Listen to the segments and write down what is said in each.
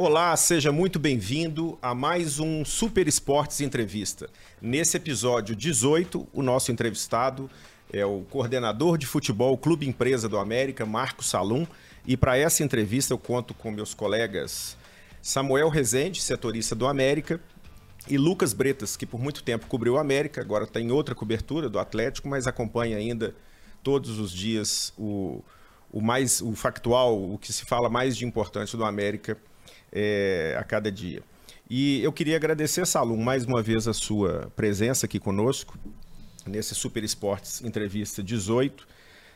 Olá, seja muito bem-vindo a mais um Super Esportes Entrevista. Nesse episódio 18, o nosso entrevistado é o coordenador de futebol Clube Empresa do América, Marco Salum. E para essa entrevista eu conto com meus colegas Samuel Rezende, setorista do América, e Lucas Bretas, que por muito tempo cobriu o América, agora tem outra cobertura do Atlético, mas acompanha ainda todos os dias o, o mais o factual, o que se fala mais de importante do América é, a cada dia. E eu queria agradecer, Salum, mais uma vez a sua presença aqui conosco nesse Super Esportes Entrevista 18.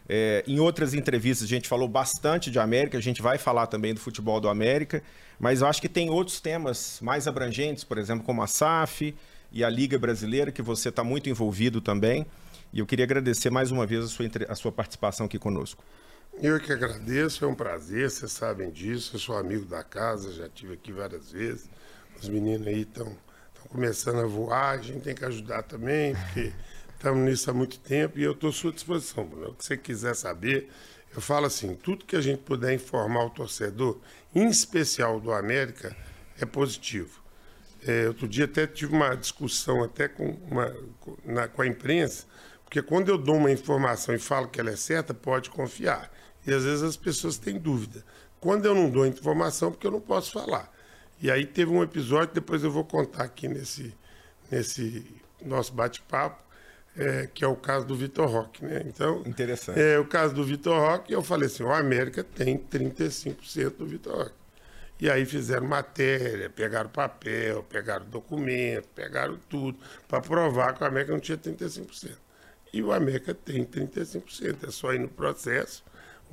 É, em outras entrevistas a gente falou bastante de América, a gente vai falar também do futebol do América, mas eu acho que tem outros temas mais abrangentes, por exemplo, como a SAF e a Liga Brasileira, que você está muito envolvido também. E eu queria agradecer mais uma vez a sua, a sua participação aqui conosco. Eu que agradeço, é um prazer, vocês sabem disso. Eu sou amigo da casa, já tive aqui várias vezes. Os meninos aí estão começando a voar, a gente tem que ajudar também, porque estamos nisso há muito tempo e eu estou à sua disposição, Bruno. O que você quiser saber, eu falo assim: tudo que a gente puder informar o torcedor, em especial do América, é positivo. É, outro dia até tive uma discussão até com, uma, na, com a imprensa, porque quando eu dou uma informação e falo que ela é certa, pode confiar. E às vezes as pessoas têm dúvida. Quando eu não dou informação, porque eu não posso falar. E aí teve um episódio, depois eu vou contar aqui nesse, nesse nosso bate-papo, é, que é o caso do Vitor Roque, né? Então, interessante. É o caso do Vitor Roque, eu falei assim, o América tem 35% do Vitor Roque. E aí fizeram matéria, pegaram papel, pegaram documento, pegaram tudo para provar que o América não tinha 35%. E o América tem 35%. É só ir no processo,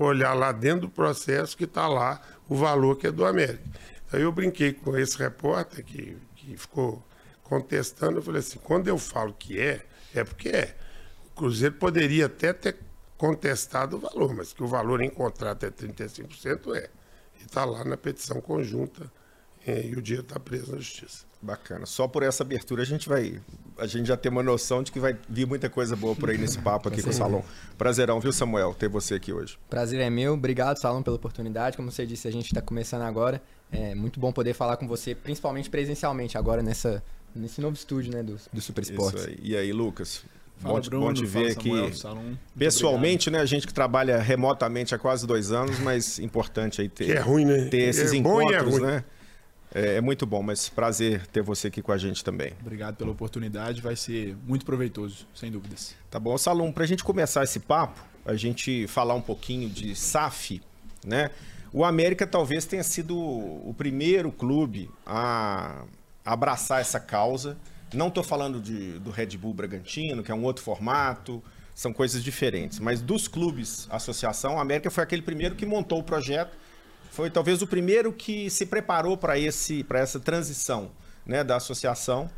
olhar lá dentro do processo que está lá o valor que é do América. Aí eu brinquei com esse repórter que, que ficou contestando, eu falei assim, quando eu falo que é, é porque é. O Cruzeiro poderia até ter contestado o valor, mas que o valor em contrato é 35% é. E está lá na petição conjunta é, e o dinheiro está preso na justiça. Bacana. Só por essa abertura a gente vai. A gente já tem uma noção de que vai vir muita coisa boa por aí nesse papo aqui com o Salão. Prazerão, viu, Samuel, ter você aqui hoje. Prazer é meu. Obrigado, Salão, pela oportunidade. Como você disse, a gente está começando agora. É muito bom poder falar com você, principalmente presencialmente, agora nessa, nesse novo estúdio né, do, do Super Esportes. Aí. E aí, Lucas? Fala, bom, Bruno, bom te ver aqui. Samuel, Pessoalmente, né? A gente que trabalha remotamente há quase dois anos, mas importante aí ter, que é ruim, né? ter esses é encontros, é né? É, é, muito bom, mas prazer ter você aqui com a gente também. Obrigado pela oportunidade, vai ser muito proveitoso, sem dúvidas. Tá bom, Salom, para a gente começar esse papo, a gente falar um pouquinho de SAF, né? O América talvez tenha sido o primeiro clube a abraçar essa causa. Não estou falando de, do Red Bull Bragantino, que é um outro formato, são coisas diferentes. Mas dos clubes associação, o América foi aquele primeiro que montou o projeto foi talvez o primeiro que se preparou para esse para essa transição né, da associação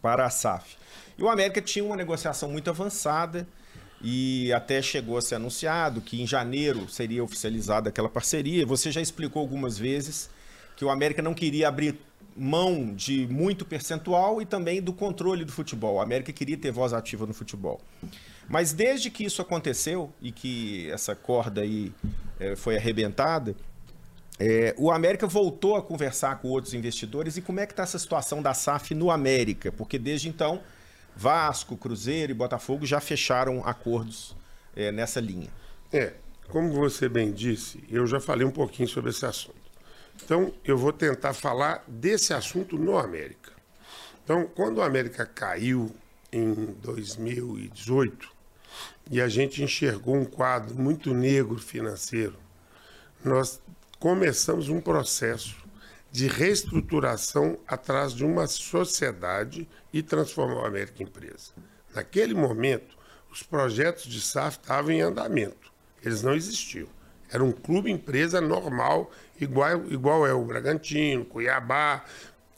para a SAF. E o América tinha uma negociação muito avançada e até chegou a ser anunciado que em janeiro seria oficializada aquela parceria. Você já explicou algumas vezes que o América não queria abrir mão de muito percentual e também do controle do futebol. O América queria ter voz ativa no futebol. Mas desde que isso aconteceu e que essa corda aí é, foi arrebentada, é, o América voltou a conversar com outros investidores e como é que está essa situação da SAF no América? Porque desde então, Vasco, Cruzeiro e Botafogo já fecharam acordos é, nessa linha. É, como você bem disse, eu já falei um pouquinho sobre esse assunto. Então, eu vou tentar falar desse assunto no América. Então, quando o América caiu em 2018 e a gente enxergou um quadro muito negro financeiro, nós começamos um processo de reestruturação atrás de uma sociedade e transformar a América em empresa. Naquele momento, os projetos de SAF estavam em andamento. Eles não existiam. Era um clube empresa normal, igual, igual é o Bragantino, Cuiabá,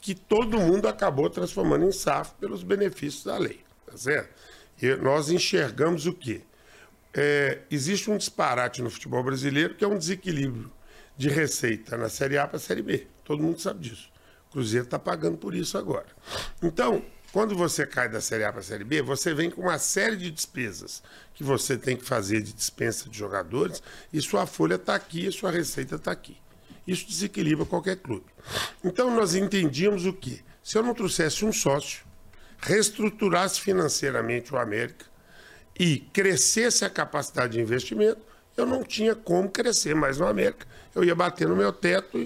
que todo mundo acabou transformando em SAF pelos benefícios da lei. Tá certo? E nós enxergamos o quê? É, existe um disparate no futebol brasileiro que é um desequilíbrio de receita na Série A para a Série B. Todo mundo sabe disso. O Cruzeiro está pagando por isso agora. Então, quando você cai da Série A para a Série B, você vem com uma série de despesas que você tem que fazer de dispensa de jogadores e sua folha está aqui e sua receita está aqui. Isso desequilibra qualquer clube. Então nós entendíamos o quê? Se eu não trouxesse um sócio, reestruturasse financeiramente o América e crescesse a capacidade de investimento, eu não tinha como crescer mais no América. Eu ia bater no meu teto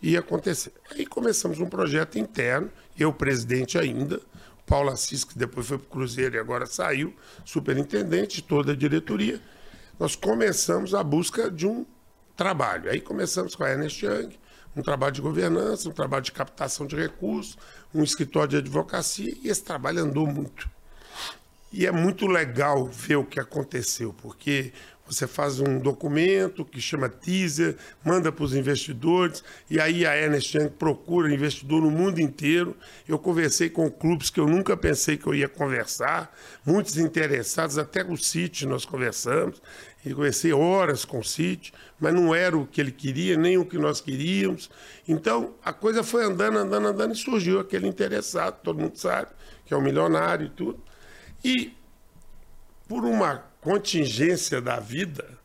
e ia acontecer. Aí começamos um projeto interno, eu presidente ainda, Paulo Assis, que depois foi para o Cruzeiro e agora saiu, superintendente, toda a diretoria. Nós começamos a busca de um trabalho. Aí começamos com a Ernest Young, um trabalho de governança, um trabalho de captação de recursos, um escritório de advocacia, e esse trabalho andou muito. E é muito legal ver o que aconteceu, porque você faz um documento que chama teaser, manda para os investidores, e aí a Ernest Young procura investidor no mundo inteiro. Eu conversei com clubes que eu nunca pensei que eu ia conversar, muitos interessados, até o City nós conversamos. E conversei horas com o City, mas não era o que ele queria, nem o que nós queríamos. Então a coisa foi andando, andando, andando, e surgiu aquele interessado, todo mundo sabe, que é o um milionário e tudo. E por uma contingência da vida,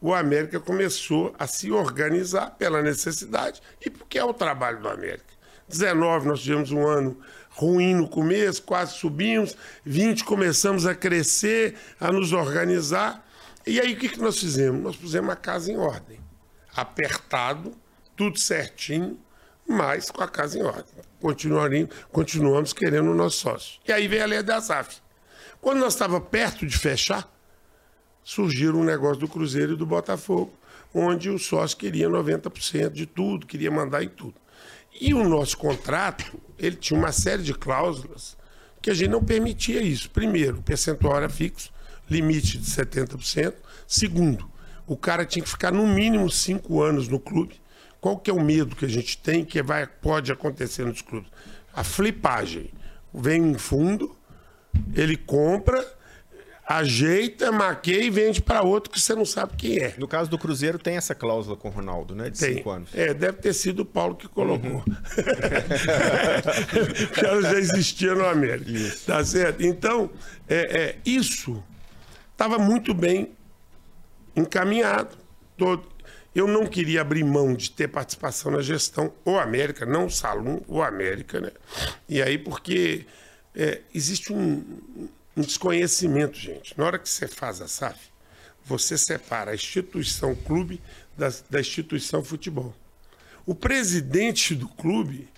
o América começou a se organizar pela necessidade e porque é o trabalho do América. 19 nós tivemos um ano ruim no começo, quase subimos, 20 começamos a crescer, a nos organizar. E aí o que, que nós fizemos? Nós pusemos a casa em ordem. Apertado, tudo certinho, mas com a casa em ordem. Continuamos, continuamos querendo o nosso sócio. E aí veio a lei da SAF. Quando nós estávamos perto de fechar, surgiram um negócio do Cruzeiro e do Botafogo, onde o sócio queria 90% de tudo, queria mandar em tudo. E o nosso contrato, ele tinha uma série de cláusulas que a gente não permitia isso. Primeiro, o percentual era fixo, limite de 70%. Segundo, o cara tinha que ficar no mínimo cinco anos no clube. Qual que é o medo que a gente tem que vai, pode acontecer nos clubes? A flipagem. Vem um fundo, ele compra, ajeita, maqueia e vende para outro que você não sabe quem é. No caso do Cruzeiro tem essa cláusula com o Ronaldo, né? De tem. cinco anos. É, deve ter sido o Paulo que colocou. Uhum. Porque ela já existia no América. Isso. Tá certo? Então, é, é isso estava muito bem encaminhado. Todo. Eu não queria abrir mão de ter participação na gestão, o América, não o Salum, o América, né? E aí, porque é, existe um, um desconhecimento, gente. Na hora que você faz a SAF, você separa a instituição clube da, da instituição futebol. O presidente do clube,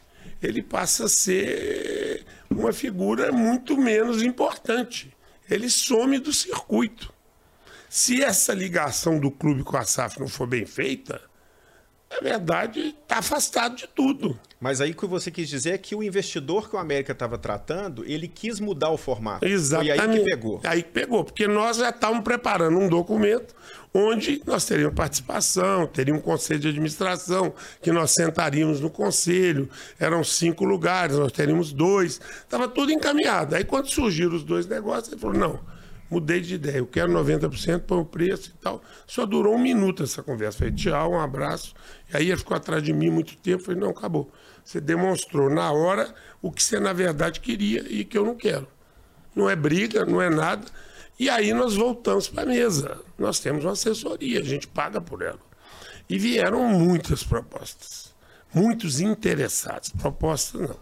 ele passa a ser uma figura muito menos importante. Ele some do circuito. Se essa ligação do clube com a SAF não for bem feita, na verdade, está afastado de tudo. Mas aí o que você quis dizer é que o investidor que o América estava tratando, ele quis mudar o formato. Exatamente. Foi aí que pegou. Aí que pegou, porque nós já estávamos preparando um documento onde nós teríamos participação, teria um conselho de administração, que nós sentaríamos no conselho, eram cinco lugares, nós teríamos dois, estava tudo encaminhado. Aí quando surgiram os dois negócios, ele falou, não, mudei de ideia, eu quero 90%, põe o preço e tal. Só durou um minuto essa conversa. Falei, tchau, um abraço. E aí ele ficou atrás de mim muito tempo. Falei, não, acabou. Você demonstrou na hora o que você na verdade queria e que eu não quero. Não é briga, não é nada. E aí nós voltamos para a mesa. Nós temos uma assessoria, a gente paga por ela. E vieram muitas propostas. Muitos interessados. Propostas não.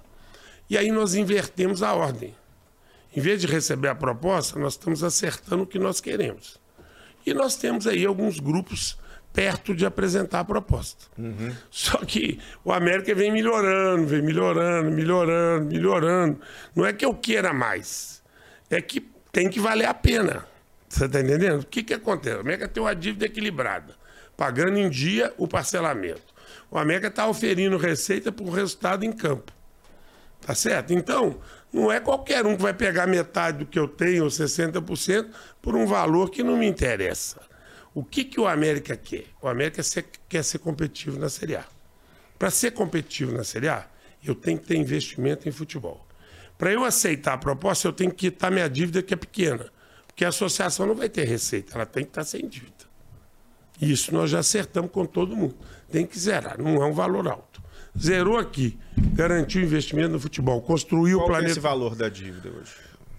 E aí nós invertemos a ordem. Em vez de receber a proposta, nós estamos acertando o que nós queremos. E nós temos aí alguns grupos perto de apresentar a proposta. Uhum. Só que o América vem melhorando, vem melhorando, melhorando, melhorando. Não é que eu queira mais, é que tem que valer a pena. Você está entendendo? O que, que acontece? O América tem uma dívida equilibrada, pagando em dia o parcelamento. O América está oferindo receita para o resultado em campo. Tá certo? Então, não é qualquer um que vai pegar metade do que eu tenho, ou 60%, por um valor que não me interessa. O que, que o América quer? O América quer ser competitivo na Série A. Para ser competitivo na Série A, eu tenho que ter investimento em futebol. Para eu aceitar a proposta, eu tenho que quitar minha dívida, que é pequena. Porque a associação não vai ter receita, ela tem que estar sem dívida. Isso nós já acertamos com todo mundo. Tem que zerar, não é um valor alto. Zerou aqui, garantiu investimento no futebol, construiu Qual o planeta. Qual é esse valor da dívida hoje?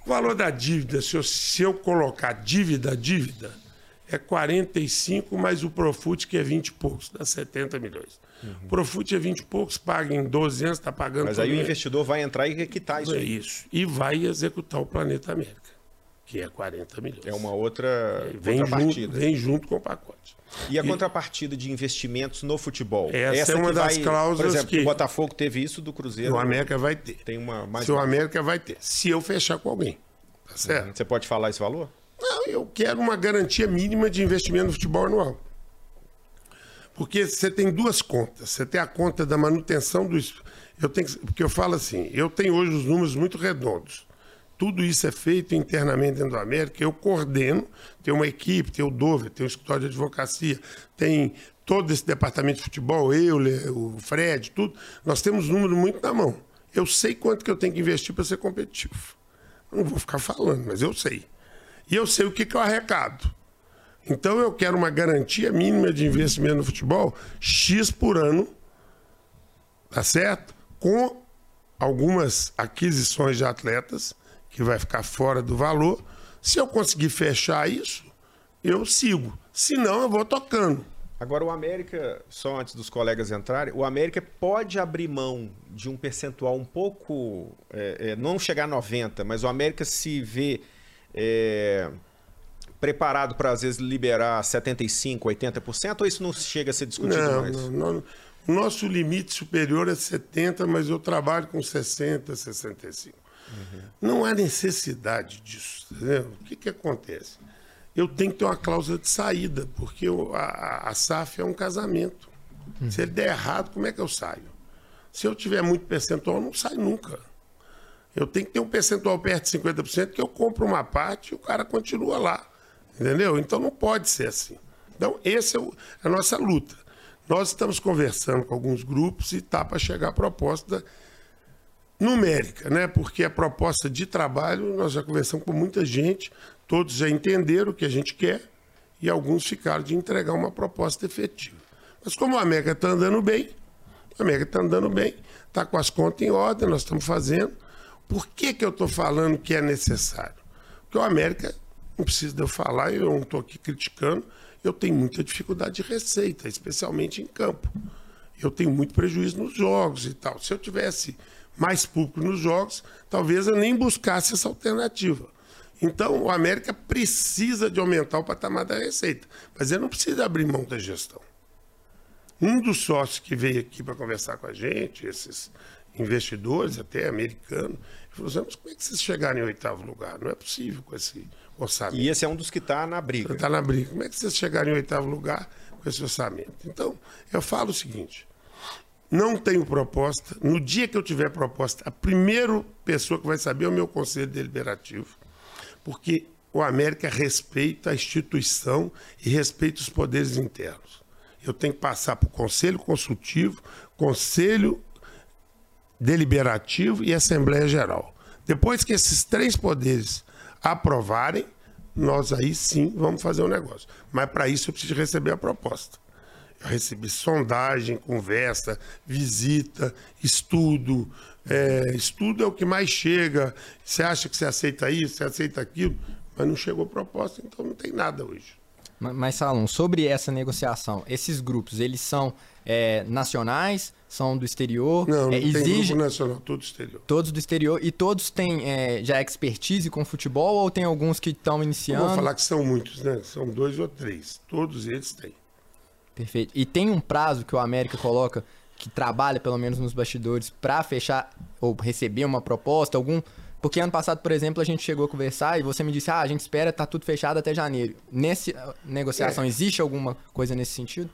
O valor da dívida, se eu, se eu colocar dívida, dívida, é 45, mais o Profut, que é 20 e poucos, dá 70 milhões. Uhum. Profut é 20 e poucos, paga em 12 anos, está pagando. Mas aí o investidor vai entrar e quitar isso. É isso. E vai executar o Planeta América, que é 40 milhões. É uma outra vem contrapartida. Junto, vem junto com o pacote. E a e... contrapartida de investimentos no futebol? Essa, essa é uma das vai, cláusulas por exemplo, que... o Botafogo teve isso do Cruzeiro. O América vai ter. Tem uma mais Se o América vai ter. Se eu fechar com alguém. Tá certo? Uhum. Você pode falar esse valor? Não, eu quero uma garantia mínima de investimento no futebol anual. Porque você tem duas contas. Você tem a conta da manutenção do. Eu tenho, porque eu falo assim, eu tenho hoje os números muito redondos. Tudo isso é feito internamente dentro da América. Eu coordeno, tem uma equipe, tem o Dover, tem o escritório de advocacia, tem todo esse departamento de futebol, eu, o Fred, tudo. Nós temos números muito na mão. Eu sei quanto que eu tenho que investir para ser competitivo. Não vou ficar falando, mas eu sei. E eu sei o que, que eu arrecado. Então eu quero uma garantia mínima de investimento no futebol, X por ano, tá certo? Com algumas aquisições de atletas, que vai ficar fora do valor. Se eu conseguir fechar isso, eu sigo. Se não, eu vou tocando. Agora, o América, só antes dos colegas entrarem, o América pode abrir mão de um percentual um pouco. É, é, não chegar a 90%, mas o América se vê é, preparado para, às vezes, liberar 75%, 80%, ou isso não chega a ser discutido não, mais? Não, não. O nosso limite superior é 70%, mas eu trabalho com 60%, 65%. Uhum. Não há necessidade disso. Entendeu? O que, que acontece? eu tenho que ter uma cláusula de saída, porque eu, a, a SAF é um casamento. Uhum. Se ele der errado, como é que eu saio? Se eu tiver muito percentual, eu não saio nunca. Eu tenho que ter um percentual perto de 50% que eu compro uma parte e o cara continua lá. Entendeu? Então não pode ser assim. Então, essa é a nossa luta. Nós estamos conversando com alguns grupos e está para chegar a proposta numérica, né? Porque a proposta de trabalho, nós já conversamos com muita gente, Todos já entenderam o que a gente quer e alguns ficaram de entregar uma proposta efetiva. Mas como a América está andando bem, a América está andando bem, está com as contas em ordem, nós estamos fazendo. Por que, que eu estou falando que é necessário? Porque o América, não precisa de eu falar, eu não estou aqui criticando, eu tenho muita dificuldade de receita, especialmente em campo. Eu tenho muito prejuízo nos jogos e tal. Se eu tivesse mais público nos jogos, talvez eu nem buscasse essa alternativa. Então, o América precisa de aumentar o patamar da receita, mas ele não precisa abrir mão da gestão. Um dos sócios que veio aqui para conversar com a gente, esses investidores, até americanos, falou assim, mas como é que vocês chegaram em oitavo lugar? Não é possível com esse orçamento. E esse é um dos que está na briga. Está na briga. Como é que vocês chegaram em oitavo lugar com esse orçamento? Então, eu falo o seguinte, não tenho proposta. No dia que eu tiver proposta, a primeira pessoa que vai saber é o meu conselho deliberativo porque o América respeita a instituição e respeita os poderes internos. Eu tenho que passar para o Conselho Consultivo, Conselho Deliberativo e Assembleia Geral. Depois que esses três poderes aprovarem, nós aí sim vamos fazer o um negócio. Mas para isso eu preciso receber a proposta. Eu recebi sondagem, conversa, visita, estudo, é, estudo é o que mais chega. Você acha que você aceita isso, você aceita aquilo, mas não chegou proposta, então não tem nada hoje. Mas, Salom, sobre essa negociação, esses grupos, eles são é, nacionais, são do exterior? Não, não é, tem exige... grupo nacional, todos do exterior. Todos do exterior. E todos têm é, já expertise com futebol ou tem alguns que estão iniciando? Eu vou falar que são muitos, né? São dois ou três. Todos eles têm. Perfeito. E tem um prazo que o América coloca que trabalha, pelo menos nos bastidores, para fechar ou receber uma proposta, algum. Porque ano passado, por exemplo, a gente chegou a conversar e você me disse, ah, a gente espera, tá tudo fechado até janeiro. Nessa negociação, é. existe alguma coisa nesse sentido?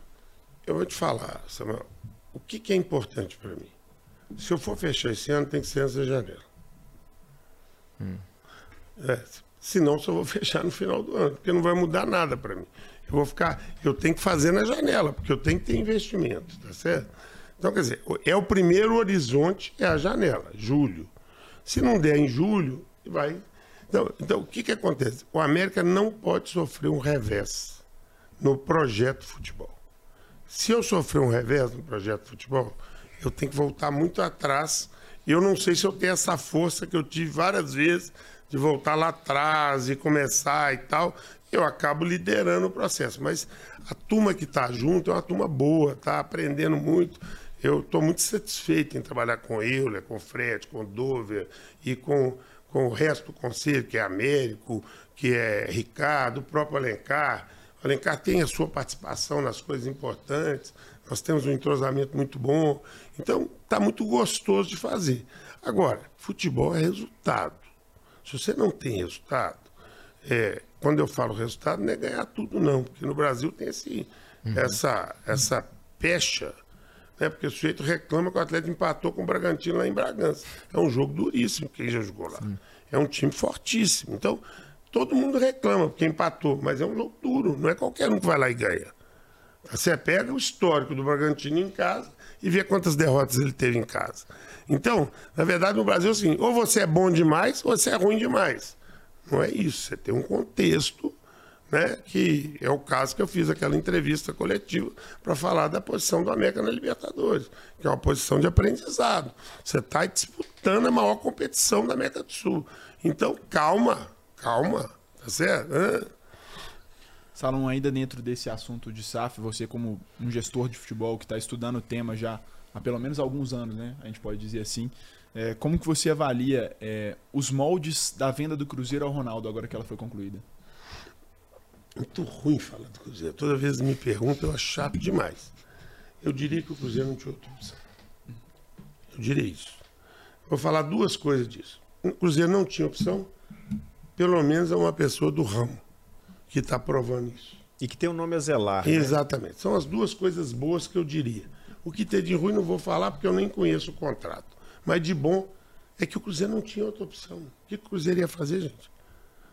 Eu vou te falar, Samuel, o que, que é importante para mim? Se eu for fechar esse ano, tem que ser antes da janela. Hum. É, senão só vou fechar no final do ano, porque não vai mudar nada para mim. Eu vou ficar, eu tenho que fazer na janela, porque eu tenho que ter investimento, tá certo? Então, quer dizer, é o primeiro horizonte, é a janela, julho. Se não der em julho, vai. Então, então o que, que acontece? O América não pode sofrer um revés no projeto futebol. Se eu sofrer um revés no projeto futebol, eu tenho que voltar muito atrás. Eu não sei se eu tenho essa força que eu tive várias vezes de voltar lá atrás e começar e tal. Eu acabo liderando o processo. Mas a turma que está junto é uma turma boa, está aprendendo muito. Eu estou muito satisfeito em trabalhar com Euler, com Fred, com Dover e com, com o resto do conselho, que é Américo, que é Ricardo, o próprio Alencar. O Alencar tem a sua participação nas coisas importantes, nós temos um entrosamento muito bom. Então, está muito gostoso de fazer. Agora, futebol é resultado. Se você não tem resultado, é, quando eu falo resultado, não é ganhar tudo, não. Porque no Brasil tem esse, uhum. essa, essa pecha, né? Porque o sujeito reclama que o atleta empatou com o Bragantino lá em Bragança. É um jogo duríssimo, quem já jogou lá. Sim. É um time fortíssimo. Então, todo mundo reclama porque empatou, mas é um jogo duro, não é qualquer um que vai lá e ganha. Você pega o histórico do Bragantino em casa e vê quantas derrotas ele teve em casa. Então, na verdade, no Brasil, assim, ou você é bom demais ou você é ruim demais. Não é isso. Você tem um contexto, né? Que é o caso que eu fiz aquela entrevista coletiva para falar da posição do América na Libertadores, que é uma posição de aprendizado. Você está disputando a maior competição da América do Sul. Então, calma, calma, tá certo? Salom, ainda dentro desse assunto de SAF, você como um gestor de futebol que está estudando o tema já há pelo menos alguns anos, né? A gente pode dizer assim. É, como que você avalia é, os moldes da venda do Cruzeiro ao Ronaldo agora que ela foi concluída? Muito ruim falar do Cruzeiro. Toda vez que me perguntam, eu acho chato demais. Eu diria que o Cruzeiro não tinha outra opção. Eu diria isso. Vou falar duas coisas disso. O Cruzeiro não tinha opção, pelo menos é uma pessoa do ramo que está provando isso. E que tem o um nome a zelar. Né? Exatamente. São as duas coisas boas que eu diria. O que tem de ruim não vou falar porque eu nem conheço o contrato. Mas de bom é que o Cruzeiro não tinha outra opção. O que o Cruzeiro ia fazer, gente?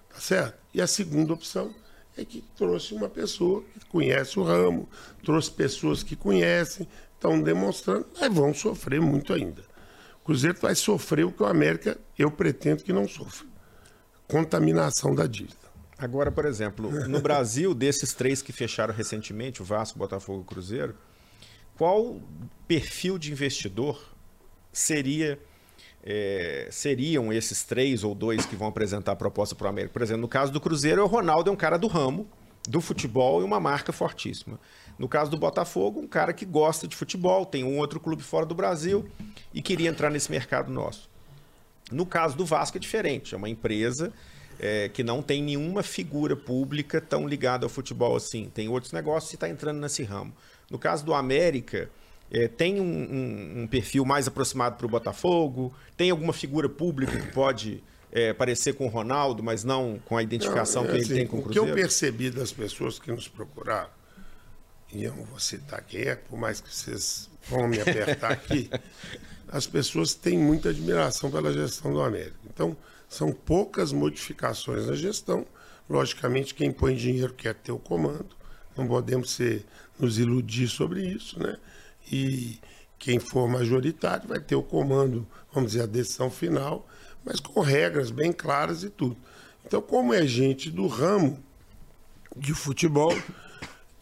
Tá certo? E a segunda opção é que trouxe uma pessoa que conhece o ramo, trouxe pessoas que conhecem, estão demonstrando, mas vão sofrer muito ainda. O Cruzeiro vai sofrer o que o América, eu pretendo que não sofra. Contaminação da dívida. Agora, por exemplo, no Brasil, desses três que fecharam recentemente, o Vasco, Botafogo e Cruzeiro, qual perfil de investidor seria é, seriam esses três ou dois que vão apresentar a proposta para o América. Por exemplo, no caso do Cruzeiro, o Ronaldo é um cara do ramo, do futebol e uma marca fortíssima. No caso do Botafogo, um cara que gosta de futebol, tem um outro clube fora do Brasil e queria entrar nesse mercado nosso. No caso do Vasco é diferente, é uma empresa é, que não tem nenhuma figura pública tão ligada ao futebol assim. Tem outros negócios e está entrando nesse ramo. No caso do América, é, tem um, um, um, perfil mais aproximado para o Botafogo? Tem alguma figura pública que pode é, parecer com o Ronaldo, mas não com a identificação não, é, que ele assim, tem com o Cruzeiro? O que eu percebi das pessoas que nos procuraram, e eu não vou citar quem é, por mais que vocês vão me apertar aqui, as pessoas têm muita admiração pela gestão do América. Então, são poucas modificações na gestão. Logicamente, quem põe dinheiro quer ter o comando. Não podemos ser, nos iludir sobre isso, né? E quem for majoritário vai ter o comando, vamos dizer, a decisão final, mas com regras bem claras e tudo. Então, como é gente do ramo de futebol,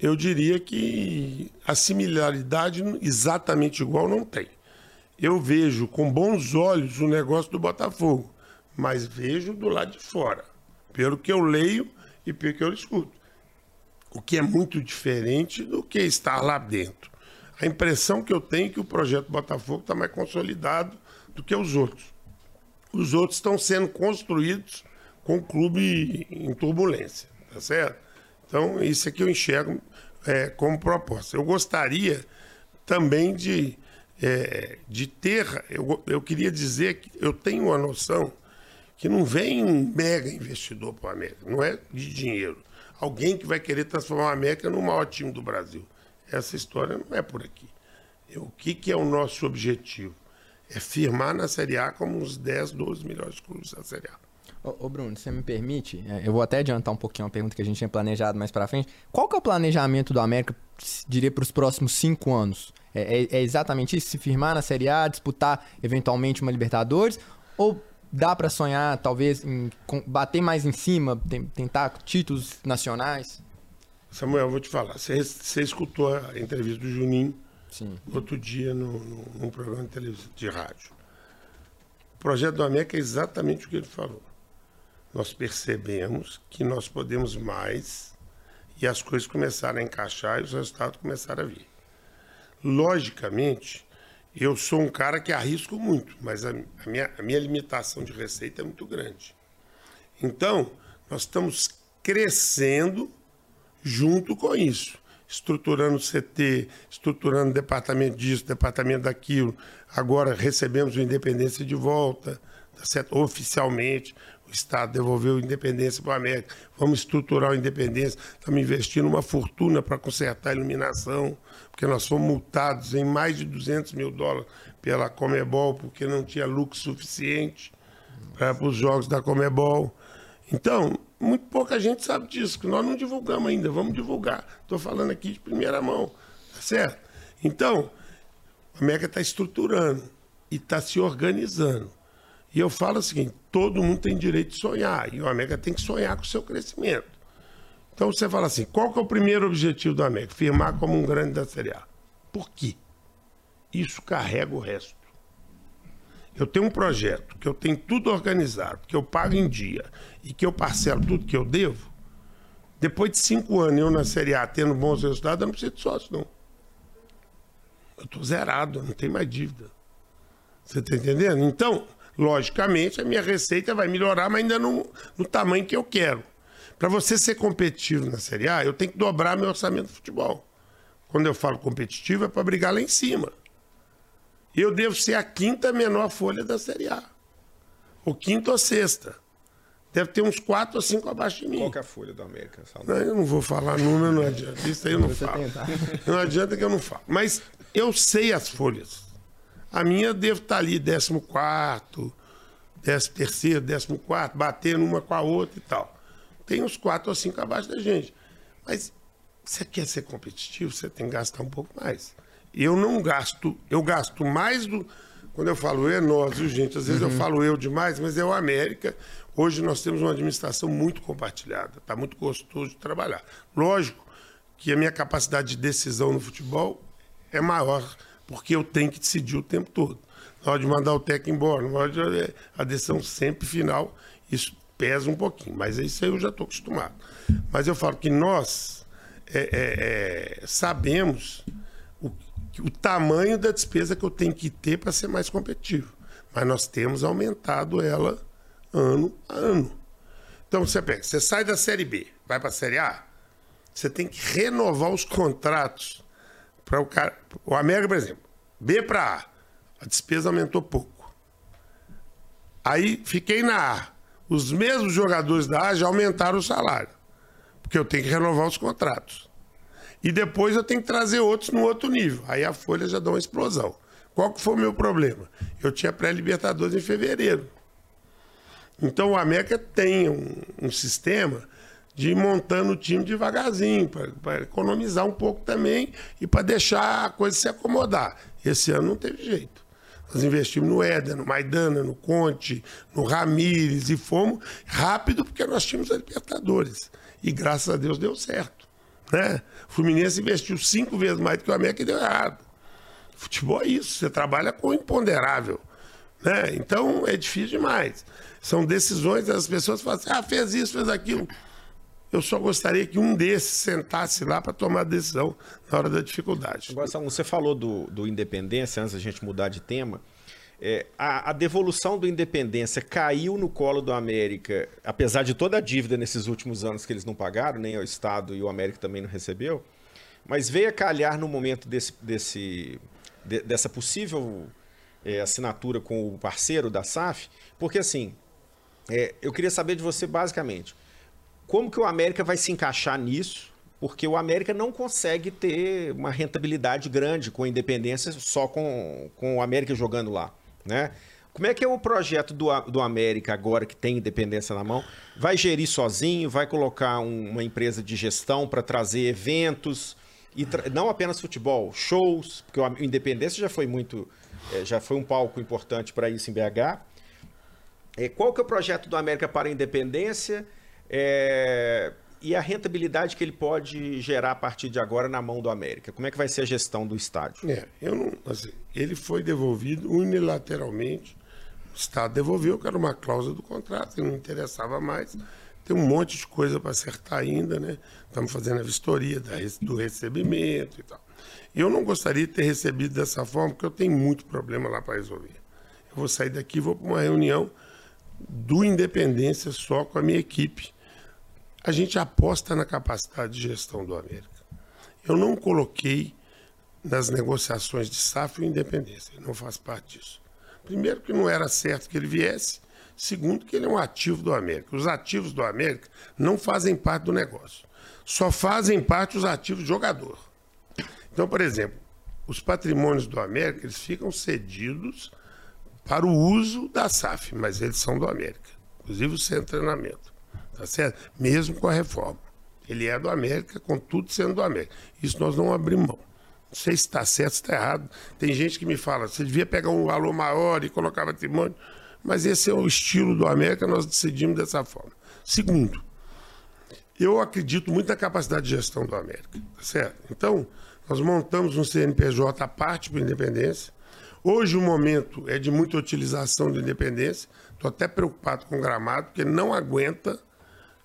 eu diria que a similaridade exatamente igual não tem. Eu vejo com bons olhos o negócio do Botafogo, mas vejo do lado de fora, pelo que eu leio e pelo que eu escuto. O que é muito diferente do que estar lá dentro. A impressão que eu tenho é que o projeto Botafogo está mais consolidado do que os outros. Os outros estão sendo construídos com o clube em turbulência, tá certo? Então, isso aqui eu enxergo é, como proposta. Eu gostaria também de, é, de ter, eu, eu queria dizer que eu tenho uma noção que não vem um mega investidor para a América, não é de dinheiro. Alguém que vai querer transformar a América no maior time do Brasil. Essa história não é por aqui. O que, que é o nosso objetivo? É firmar na Série A como os 10, 12 melhores clubes da Série A. Ô, ô Bruno, você me permite? É, eu vou até adiantar um pouquinho uma pergunta que a gente tinha planejado mais para frente. Qual que é o planejamento do América, diria, para os próximos cinco anos? É, é, é, exatamente isso? Se firmar na Série A, disputar eventualmente uma Libertadores? Ou dá para sonhar, talvez, em bater mais em cima, tentar títulos nacionais? Samuel, vou te falar. Você, você escutou a entrevista do Juninho Sim. outro dia no, no, num programa de televisão, de rádio. O projeto do América é exatamente o que ele falou. nós percebemos que nós podemos mais e as coisas começaram a encaixar e os resultados começaram a vir. Logicamente, eu sou um cara que arrisco muito, mas a, a, minha, a minha limitação de receita é muito grande. Então, nós estamos crescendo junto com isso, estruturando CT, estruturando departamento disso, departamento daquilo. Agora recebemos o Independência de volta, tá certo? oficialmente. O Estado devolveu a Independência para a América. Vamos estruturar a Independência. Estamos investindo uma fortuna para consertar a iluminação, porque nós fomos multados em mais de 200 mil dólares pela Comebol, porque não tinha lucro suficiente para os jogos da Comebol. Então, muito pouca gente sabe disso, que nós não divulgamos ainda, vamos divulgar. Estou falando aqui de primeira mão, tá certo? Então, a América está estruturando e está se organizando. E eu falo o seguinte: todo mundo tem direito de sonhar, e o América tem que sonhar com o seu crescimento. Então você fala assim: qual que é o primeiro objetivo do América? Firmar como um grande da Série A. Por quê? Isso carrega o resto eu tenho um projeto, que eu tenho tudo organizado, que eu pago em dia e que eu parcelo tudo que eu devo, depois de cinco anos eu na Série A tendo bons resultados, eu não preciso de sócio, não. Eu estou zerado, não tenho mais dívida. Você está entendendo? Então, logicamente, a minha receita vai melhorar, mas ainda no, no tamanho que eu quero. Para você ser competitivo na Série A, eu tenho que dobrar meu orçamento de futebol. Quando eu falo competitivo, é para brigar lá em cima eu devo ser a quinta menor folha da Série A. Ou quinta ou sexta. Deve ter uns quatro ou cinco abaixo de mim. Qual é a folha do América? Não, eu não vou falar número, não adianta. Isso aí eu não falo. Não adianta que eu não falo. Mas eu sei as folhas. A minha devo estar ali, 14, 13, 14, batendo uma com a outra e tal. Tem uns quatro ou cinco abaixo da gente. Mas você quer ser competitivo, você tem que gastar um pouco mais. Eu não gasto, eu gasto mais do. Quando eu falo eu, é nós, viu, gente? Às vezes uhum. eu falo eu demais, mas é o América. Hoje nós temos uma administração muito compartilhada, está muito gostoso de trabalhar. Lógico que a minha capacidade de decisão no futebol é maior, porque eu tenho que decidir o tempo todo. Na hora de mandar o técnico embora, na hora de, é, a decisão sempre final, isso pesa um pouquinho, mas isso aí eu já estou acostumado. Mas eu falo que nós é, é, é sabemos o tamanho da despesa que eu tenho que ter para ser mais competitivo. Mas nós temos aumentado ela ano a ano. Então você pega, você sai da Série B, vai para a Série A, você tem que renovar os contratos para o cara. O América, por exemplo, B para A, a despesa aumentou pouco. Aí fiquei na A. Os mesmos jogadores da A já aumentaram o salário, porque eu tenho que renovar os contratos. E depois eu tenho que trazer outros no outro nível. Aí a folha já dá uma explosão. Qual que foi o meu problema? Eu tinha pré-libertadores em fevereiro. Então o América tem um, um sistema de ir montando o time devagarzinho, para economizar um pouco também e para deixar a coisa se acomodar. Esse ano não teve jeito. Nós investimos no Éder, no Maidana, no Conte, no Ramires e fomos rápido porque nós tínhamos a Libertadores. E graças a Deus deu certo. Né? O Fluminense investiu cinco vezes mais do que o América e deu errado. Futebol é isso, você trabalha com o imponderável. Né? Então é difícil demais. São decisões, as pessoas falam assim, ah, fez isso, fez aquilo. Eu só gostaria que um desses sentasse lá para tomar a decisão na hora da dificuldade. Agora, você falou do, do Independência, antes da gente mudar de tema. É, a, a, devolução do Independência caiu no colo do América, apesar de toda a dívida nesses últimos anos que eles não pagaram, nem o Estado e o América também não recebeu, mas veio a calhar no momento desse, desse, de, dessa possível é, assinatura com o parceiro da SAF, porque assim, é, eu queria saber de você basicamente, como que o América vai se encaixar nisso, porque o América não consegue ter uma rentabilidade grande com a Independência só com, com o América jogando lá né? Como é que é o projeto do, do América agora que tem independência na mão? Vai gerir sozinho? Vai colocar um, uma empresa de gestão para trazer eventos e tra não apenas futebol, shows, porque o Independência já foi muito, é, já foi um palco importante para isso em BH. É, qual que é o projeto do América para a Independência? É, e a rentabilidade que ele pode gerar a partir de agora na mão do América? Como é que vai ser a gestão do estádio? É, eu não, assim, ele foi devolvido unilateralmente O Estado devolveu, que era uma cláusula do contrato, que não interessava mais. Tem um monte de coisa para acertar ainda, né? Estamos fazendo a vistoria da, do recebimento e tal. Eu não gostaria de ter recebido dessa forma, porque eu tenho muito problema lá para resolver. Eu vou sair daqui vou para uma reunião do Independência só com a minha equipe. A gente aposta na capacidade de gestão do América. Eu não coloquei nas negociações de SAF o Independência, ele não faz parte disso. Primeiro, que não era certo que ele viesse. Segundo, que ele é um ativo do América. Os ativos do América não fazem parte do negócio. Só fazem parte os ativos do jogador. Então, por exemplo, os patrimônios do América eles ficam cedidos para o uso da SAF, mas eles são do América. Inclusive o centro de treinamento. Tá certo? Mesmo com a reforma. Ele é do América, com tudo sendo do América. Isso nós não abrimos mão. Não sei se está certo, se está errado. Tem gente que me fala, você devia pegar um valor maior e colocar patrimônio. Mas esse é o estilo do América, nós decidimos dessa forma. Segundo, eu acredito muito na capacidade de gestão do América, tá certo? Então, nós montamos um CNPJ à parte para Independência. Hoje o momento é de muita utilização da Independência. Estou até preocupado com o gramado, porque não aguenta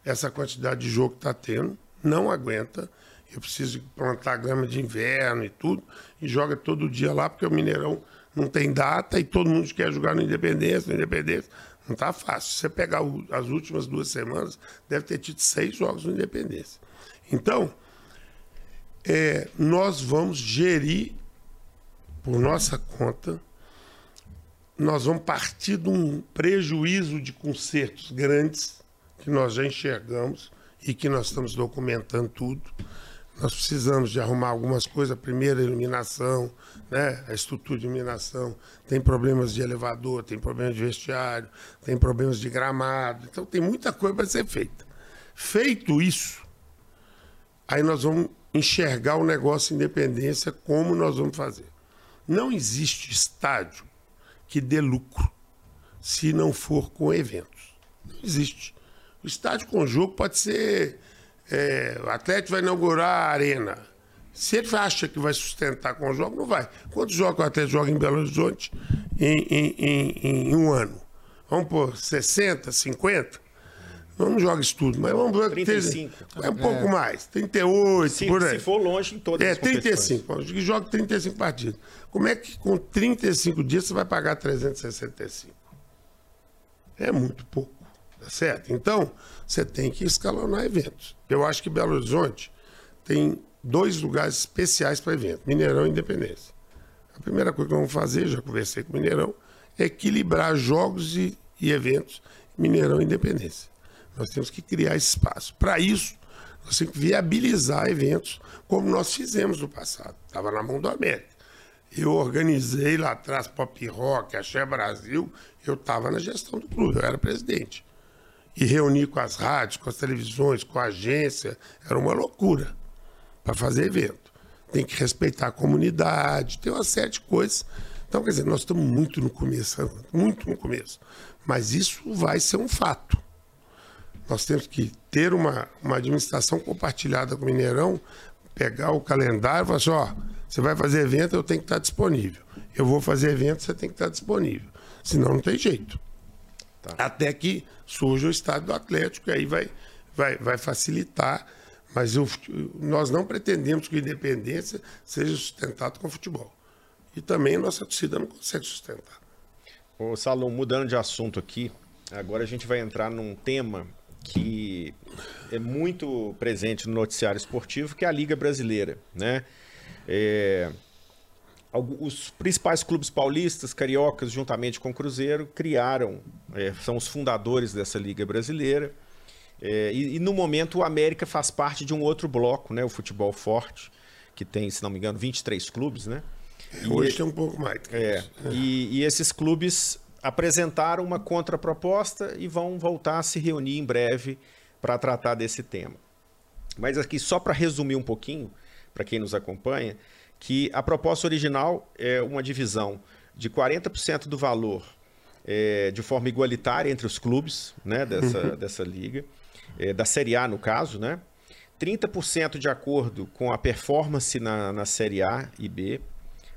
essa quantidade de jogo que está tendo. Não aguenta eu preciso plantar grama de inverno e tudo, e joga todo dia lá, porque o Mineirão não tem data e todo mundo quer jogar no Independência, no Independência. Não está fácil. Se você pegar o, as últimas duas semanas, deve ter tido seis jogos no Independência. Então, é, nós vamos gerir por nossa conta, nós vamos partir de um prejuízo de concertos grandes que nós já enxergamos e que nós estamos documentando tudo. Nós precisamos de arrumar algumas coisas. Primeiro, a iluminação, né? a estrutura de iluminação. Tem problemas de elevador, tem problemas de vestiário, tem problemas de gramado. Então, tem muita coisa para ser feita. Feito isso, aí nós vamos enxergar o negócio independência como nós vamos fazer. Não existe estádio que dê lucro se não for com eventos. Não existe. O estádio com jogo pode ser é, o Atlético vai inaugurar a arena. Se ele acha que vai sustentar com o jogo, não vai. Quantos jogos o Atlético joga em Belo Horizonte em, em, em, em um ano? Vamos por 60, 50? Não joga isso tudo, mas vamos ver. 35. É um pouco é. mais. 38, se, por aí. Se for longe em todas é, as 35. Joga 35 partidas. Como é que com 35 dias você vai pagar 365? É muito pouco. Tá certo? Então, você tem que escalonar eventos. Eu acho que Belo Horizonte tem dois lugares especiais para evento: Mineirão e Independência. A primeira coisa que vamos fazer, já conversei com o Mineirão, é equilibrar jogos e, e eventos Mineirão e Independência. Nós temos que criar espaço. Para isso, nós temos que viabilizar eventos como nós fizemos no passado. Estava na mão do América. Eu organizei lá atrás Pop Rock, Axé Brasil, eu estava na gestão do clube, eu era presidente e reunir com as rádios, com as televisões, com a agência, era uma loucura para fazer evento. Tem que respeitar a comunidade, tem uma série de coisas. Então, quer dizer, nós estamos muito no começo, muito no começo. Mas isso vai ser um fato. Nós temos que ter uma, uma administração compartilhada com o Mineirão, pegar o calendário e falar assim, ó, você vai fazer evento, eu tenho que estar disponível. Eu vou fazer evento, você tem que estar disponível. Senão não tem jeito. Tá. Até que surja o estado do Atlético, e aí vai, vai, vai facilitar. Mas eu, nós não pretendemos que a independência seja sustentado com futebol. E também a nossa torcida não consegue sustentar. Ô, Salom, mudando de assunto aqui, agora a gente vai entrar num tema que é muito presente no noticiário esportivo, que é a Liga Brasileira, né? É, os principais clubes paulistas, cariocas, juntamente com o Cruzeiro, criaram, é, são os fundadores dessa Liga Brasileira. É, e, e, no momento o América faz parte de um outro bloco, né, o Futebol Forte, que tem, se não me engano, 23 clubes, né? E, Hoje tem um pouco mais. É, e, e esses clubes apresentaram uma contraproposta e vão voltar a se reunir em breve para tratar desse tema. Mas aqui, só para resumir um pouquinho, para quem nos acompanha, que a proposta original é uma divisão de 40% do valor é, de forma igualitária entre os clubes né, dessa, uhum. dessa liga, é, da Série A no caso, né? 30% de acordo com a performance na, na Série A e B,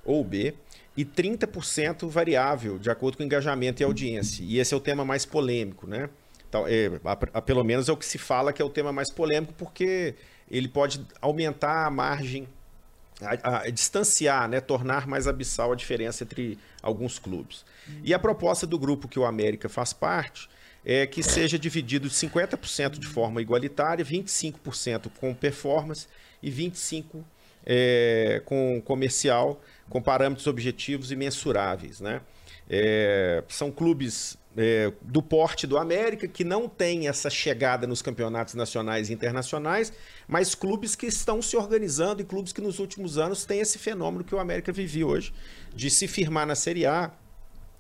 ou B, e 30% variável, de acordo com engajamento e audiência. E esse é o tema mais polêmico, né? Então, é, a, a, pelo menos é o que se fala que é o tema mais polêmico, porque ele pode aumentar a margem, a, a, distanciar, né, tornar mais abissal a diferença entre alguns clubes. E a proposta do grupo que o América faz parte é que seja dividido 50% de forma igualitária, 25% com performance e 25% é, com comercial, com parâmetros objetivos e mensuráveis. Né? É, são clubes é, do porte do América, que não tem essa chegada nos campeonatos nacionais e internacionais, mas clubes que estão se organizando e clubes que nos últimos anos têm esse fenômeno que o América vive hoje, de se firmar na Série A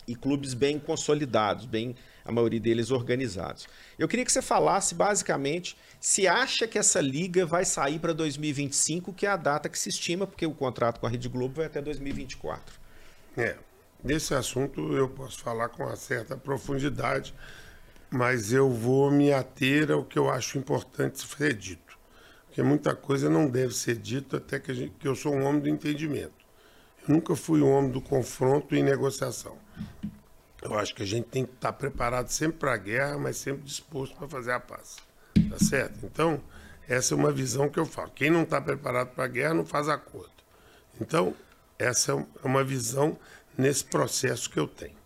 e clubes bem consolidados, bem a maioria deles organizados. Eu queria que você falasse basicamente se acha que essa liga vai sair para 2025, que é a data que se estima, porque o contrato com a Rede Globo vai até 2024. É, nesse assunto eu posso falar com uma certa profundidade, mas eu vou me ater ao que eu acho importante ser dito. Porque muita coisa não deve ser dita até que, gente, que eu sou um homem do entendimento. Eu nunca fui um homem do confronto e negociação. Eu acho que a gente tem que estar preparado sempre para a guerra, mas sempre disposto para fazer a paz. Tá certo? Então, essa é uma visão que eu falo. Quem não está preparado para a guerra não faz acordo. Então, essa é uma visão nesse processo que eu tenho.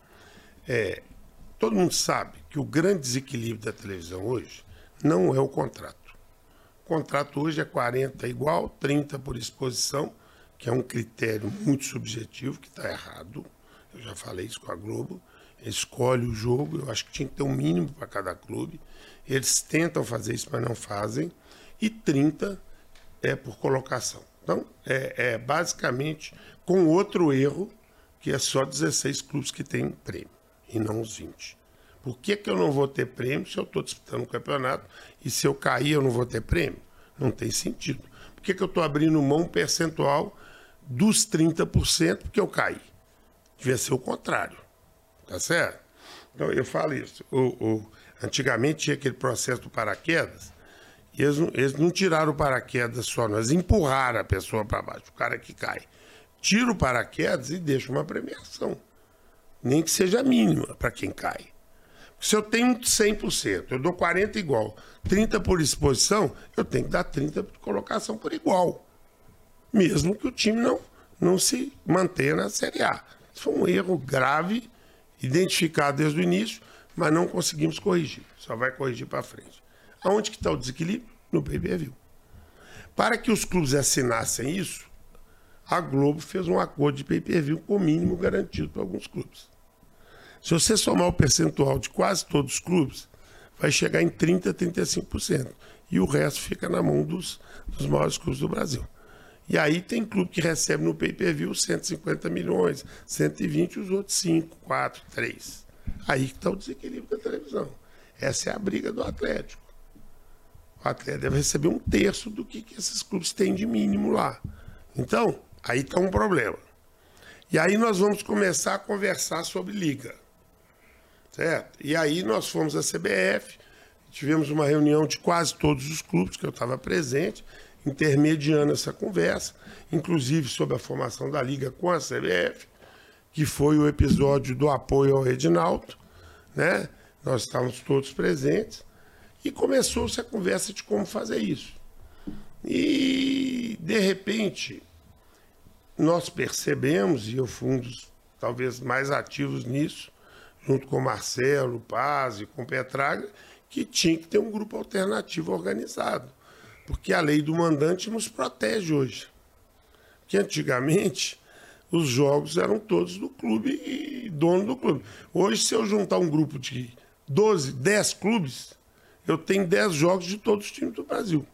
É, todo mundo sabe que o grande desequilíbrio da televisão hoje não é o contrato. O contrato hoje é 40 igual, 30 por exposição, que é um critério muito subjetivo, que está errado. Eu já falei isso com a Globo escolhe o jogo. Eu acho que tinha que ter um mínimo para cada clube. Eles tentam fazer isso, mas não fazem. E 30 é por colocação. Então, é, é basicamente com outro erro, que é só 16 clubes que têm prêmio, e não os 20. Por que, que eu não vou ter prêmio se eu estou disputando o um campeonato e se eu cair eu não vou ter prêmio? Não tem sentido. Por que, que eu estou abrindo mão percentual dos 30% porque eu caí? Devia ser o contrário. Tá certo? Então, eu falo isso. O, o, antigamente tinha aquele processo do paraquedas, e eles eles não tiraram o paraquedas só, nós empurraram a pessoa para baixo, o cara que cai. Tira o paraquedas e deixa uma premiação. Nem que seja mínima para quem cai. Se eu tenho 100%, eu dou 40 igual, 30 por exposição, eu tenho que dar 30 por colocação por igual. Mesmo que o time não, não se mantenha na Série A. Isso foi um erro grave identificado desde o início, mas não conseguimos corrigir. Só vai corrigir para frente. Aonde que está o desequilíbrio? No pay-per-view. Para que os clubes assinassem isso, a Globo fez um acordo de pay-per-view com o mínimo garantido para alguns clubes. Se você somar o percentual de quase todos os clubes, vai chegar em 30%, 35%. E o resto fica na mão dos, dos maiores clubes do Brasil. E aí tem clube que recebe no pay-per-view 150 milhões, 120, os outros 5, 4, 3. Aí que está o desequilíbrio da televisão. Essa é a briga do Atlético. O Atlético deve receber um terço do que, que esses clubes têm de mínimo lá. Então, aí está um problema. E aí nós vamos começar a conversar sobre liga. Certo? E aí nós fomos à CBF, tivemos uma reunião de quase todos os clubes que eu estava presente, intermediando essa conversa, inclusive sobre a formação da Liga com a CBF, que foi o episódio do apoio ao Reginaldo, né? Nós estávamos todos presentes e começou-se a conversa de como fazer isso. E, de repente, nós percebemos, e eu fui um dos talvez mais ativos nisso, junto com Marcelo, Paz e com Petraga, que tinha que ter um grupo alternativo organizado. Porque a lei do mandante nos protege hoje. Que antigamente os jogos eram todos do clube e dono do clube. Hoje, se eu juntar um grupo de 12, 10 clubes, eu tenho 10 jogos de todos os times do Brasil.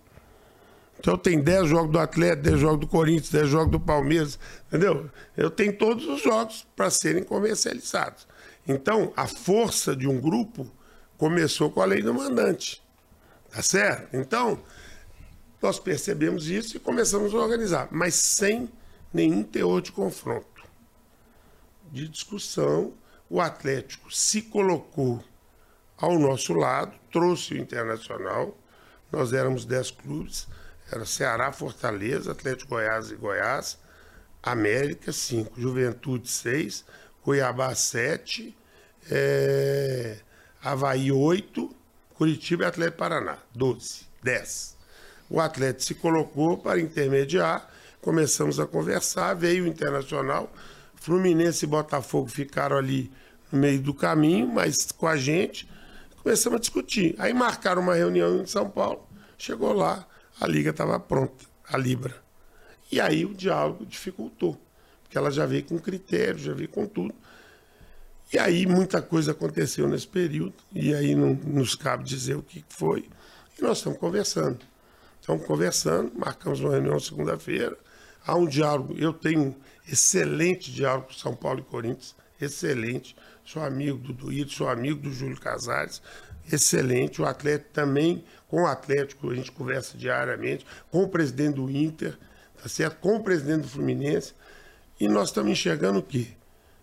Então eu tenho 10 jogos do Atlético, 10 jogos do Corinthians, 10 jogos do Palmeiras, entendeu? Eu tenho todos os jogos para serem comercializados. Então, a força de um grupo começou com a lei do mandante. Tá certo? Então, nós percebemos isso e começamos a organizar, mas sem nenhum teor de confronto, de discussão. O Atlético se colocou ao nosso lado, trouxe o Internacional. Nós éramos dez clubes, era Ceará, Fortaleza, Atlético Goiás e Goiás, América 5, Juventude 6, Cuiabá 7, é, Havaí 8, Curitiba e Atlético Paraná 12, 10. O Atlético se colocou para intermediar, começamos a conversar, veio o Internacional, Fluminense e Botafogo ficaram ali no meio do caminho, mas com a gente, começamos a discutir. Aí marcaram uma reunião em São Paulo, chegou lá, a liga estava pronta, a Libra. E aí o diálogo dificultou, porque ela já veio com critério, já veio com tudo. E aí muita coisa aconteceu nesse período, e aí não nos cabe dizer o que foi, e nós estamos conversando. Estamos conversando, marcamos uma reunião segunda-feira, há um diálogo, eu tenho um excelente diálogo com São Paulo e Corinthians, excelente, sou amigo do Duído, sou amigo do Júlio Casares, excelente, o Atlético também, com o Atlético a gente conversa diariamente, com o presidente do Inter, tá certo? com o presidente do Fluminense, e nós estamos enxergando o quê?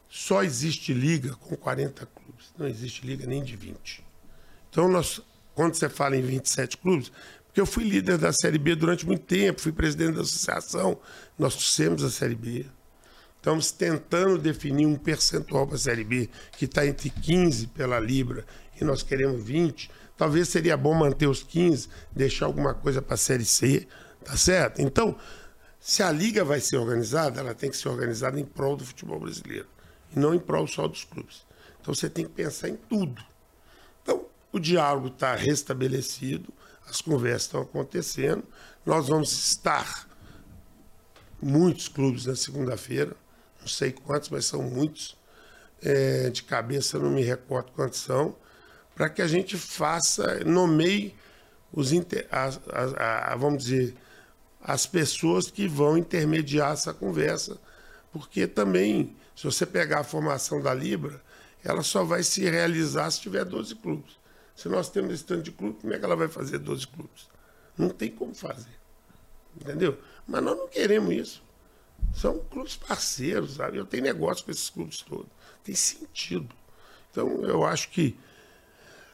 Só existe liga com 40 clubes, não existe liga nem de 20. Então, nós, quando você fala em 27 clubes, porque eu fui líder da Série B durante muito tempo, fui presidente da associação, nós trouxemos a Série B. Estamos tentando definir um percentual para a Série B que está entre 15 pela Libra e nós queremos 20. Talvez seria bom manter os 15, deixar alguma coisa para a Série C, tá certo? Então, se a liga vai ser organizada, ela tem que ser organizada em prol do futebol brasileiro e não em prol só dos clubes. Então você tem que pensar em tudo. Então, o diálogo está restabelecido, as conversas estão acontecendo, nós vamos estar muitos clubes na segunda-feira, não sei quantos, mas são muitos. É, de cabeça não me recordo quantos são, para que a gente faça, nomeie os inter, vamos dizer, as pessoas que vão intermediar essa conversa, porque também, se você pegar a formação da Libra, ela só vai se realizar se tiver 12 clubes. Se nós temos esse tanto de clube, como é que ela vai fazer 12 clubes? Não tem como fazer. Entendeu? Mas nós não queremos isso. São clubes parceiros, sabe? Eu tenho negócio com esses clubes todos. Tem sentido. Então, eu acho que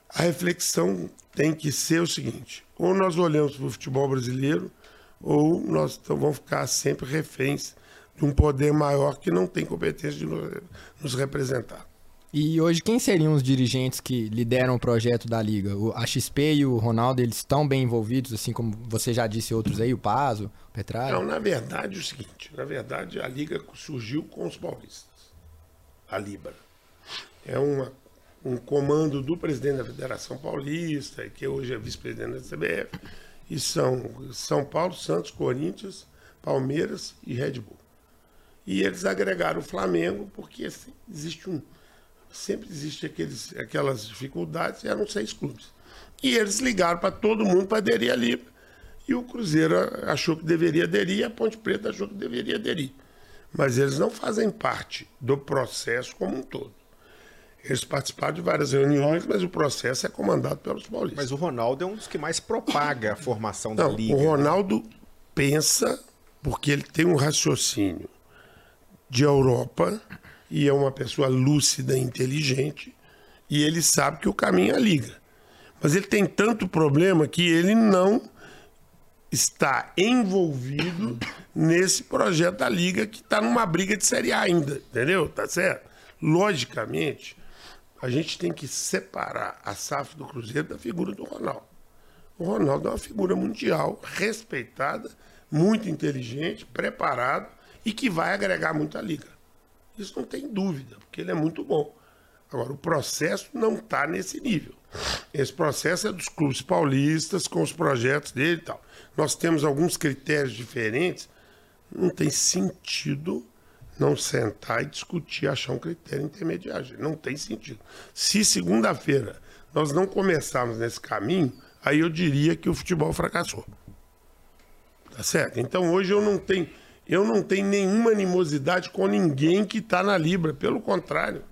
a reflexão tem que ser o seguinte: ou nós olhamos para o futebol brasileiro, ou nós vamos ficar sempre reféns de um poder maior que não tem competência de nos representar. E hoje, quem seriam os dirigentes que lideram o projeto da Liga? O, a XP e o Ronaldo, eles estão bem envolvidos, assim como você já disse outros aí, o Pazo, o Petralha? Não, na verdade é o seguinte, na verdade a Liga surgiu com os paulistas, a Libra. É uma, um comando do presidente da Federação Paulista, que hoje é vice-presidente da CBF, e são São Paulo, Santos, Corinthians, Palmeiras e Red Bull. E eles agregaram o Flamengo porque assim, existe um sempre existe aqueles, aquelas dificuldades, eram seis clubes. E eles ligaram para todo mundo para aderir à Libra. E o Cruzeiro achou que deveria aderir, e a Ponte Preta achou que deveria aderir. Mas eles não fazem parte do processo como um todo. Eles participaram de várias reuniões, mas o processo é comandado pelos paulistas. Mas o Ronaldo é um dos que mais propaga a formação da não, Liga. O Ronaldo pensa, porque ele tem um raciocínio de Europa, e é uma pessoa lúcida, inteligente, e ele sabe que o caminho é a liga. Mas ele tem tanto problema que ele não está envolvido nesse projeto da liga que está numa briga de Série A ainda, entendeu? Tá certo? Logicamente, a gente tem que separar a SAF do Cruzeiro da figura do Ronaldo. O Ronaldo é uma figura mundial, respeitada, muito inteligente, preparado e que vai agregar muito à liga. Isso não tem dúvida, porque ele é muito bom. Agora, o processo não está nesse nível. Esse processo é dos clubes paulistas, com os projetos dele e tal. Nós temos alguns critérios diferentes. Não tem sentido não sentar e discutir, achar um critério intermediário. Não tem sentido. Se segunda-feira nós não começarmos nesse caminho, aí eu diria que o futebol fracassou. Tá certo? Então hoje eu não tenho eu não tenho nenhuma animosidade com ninguém que está na Libra, pelo contrário.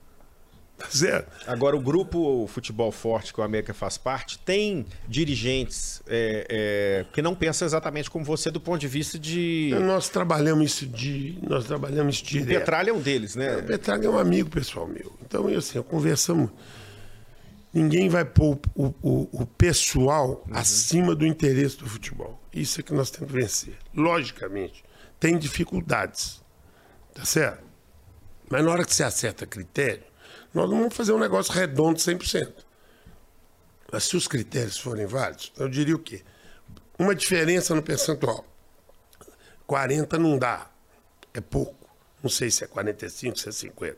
Tá certo? Agora, o grupo Futebol Forte, que o América faz parte, tem dirigentes é, é, que não pensam exatamente como você do ponto de vista de. Nós trabalhamos isso de. Nós trabalhamos isso direto. O Petralha é um deles, né? O Petralha é um amigo pessoal meu. Então, eu, assim, eu conversamos. Ninguém vai pôr o, o, o pessoal uhum. acima do interesse do futebol. Isso é que nós temos que vencer. Logicamente tem dificuldades. Tá certo? Mas na hora que você acerta critério, nós não vamos fazer um negócio redondo 100%. Mas se os critérios forem válidos, eu diria o quê? Uma diferença no percentual. 40 não dá. É pouco. Não sei se é 45, se é 50.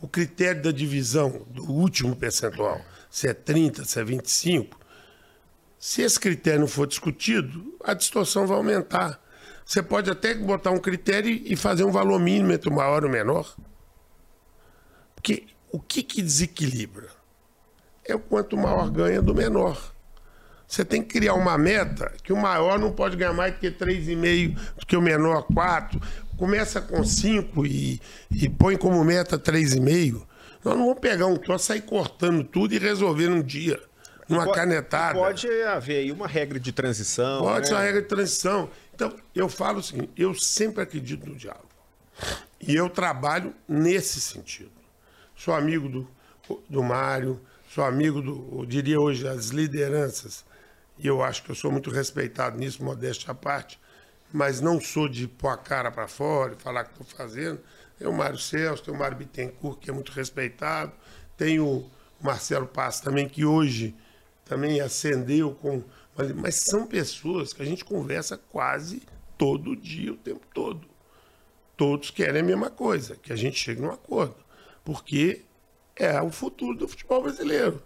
O critério da divisão do último percentual, se é 30, se é 25, se esse critério não for discutido, a distorção vai aumentar. Você pode até botar um critério e fazer um valor mínimo entre o maior e o menor. Porque o que, que desequilibra? É o quanto o maior ganha do menor. Você tem que criar uma meta que o maior não pode ganhar mais do que 3,5, do que o menor 4. Começa com 5 e, e põe como meta 3,5. Nós não vamos pegar um troço, sair cortando tudo e resolver num dia, numa Pode- canetada. Pode haver aí uma regra de transição. Pode né? ser uma regra de transição. Então, eu falo o seguinte: eu sempre acredito no diálogo. E eu trabalho nesse sentido. Sou amigo do, do Mário, sou amigo do, diria hoje, das lideranças. E eu acho que eu sou muito respeitado nisso, modéstia à parte. Mas não sou de pôr a cara para fora e falar que estou fazendo. Tem o Mário Celso, tem o Mário Bittencourt, que é muito respeitado. Tem o Marcelo Passo também, que hoje também ascendeu com. Mas são pessoas que a gente conversa quase todo dia, o tempo todo. Todos querem a mesma coisa, que a gente chegue num acordo. Porque é o futuro do futebol brasileiro.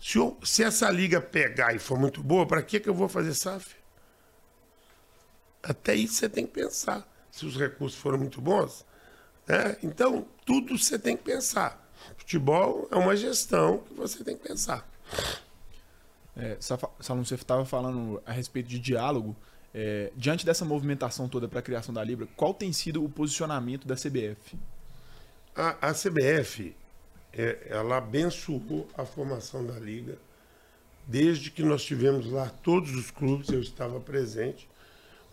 Se, eu- se essa liga pegar e for muito boa, para que, que eu vou fazer SAF? Até isso você tem que pensar. Se os recursos foram muito bons. Né? Então, tudo você tem que pensar. Futebol é uma gestão que você tem que pensar. É, Safa- Salom, você estava falando a respeito de diálogo. É, diante dessa movimentação toda para a criação da Libra, qual tem sido o posicionamento da CBF? A, a CBF, é, ela abençoou a formação da Liga. Desde que nós tivemos lá todos os clubes, eu estava presente,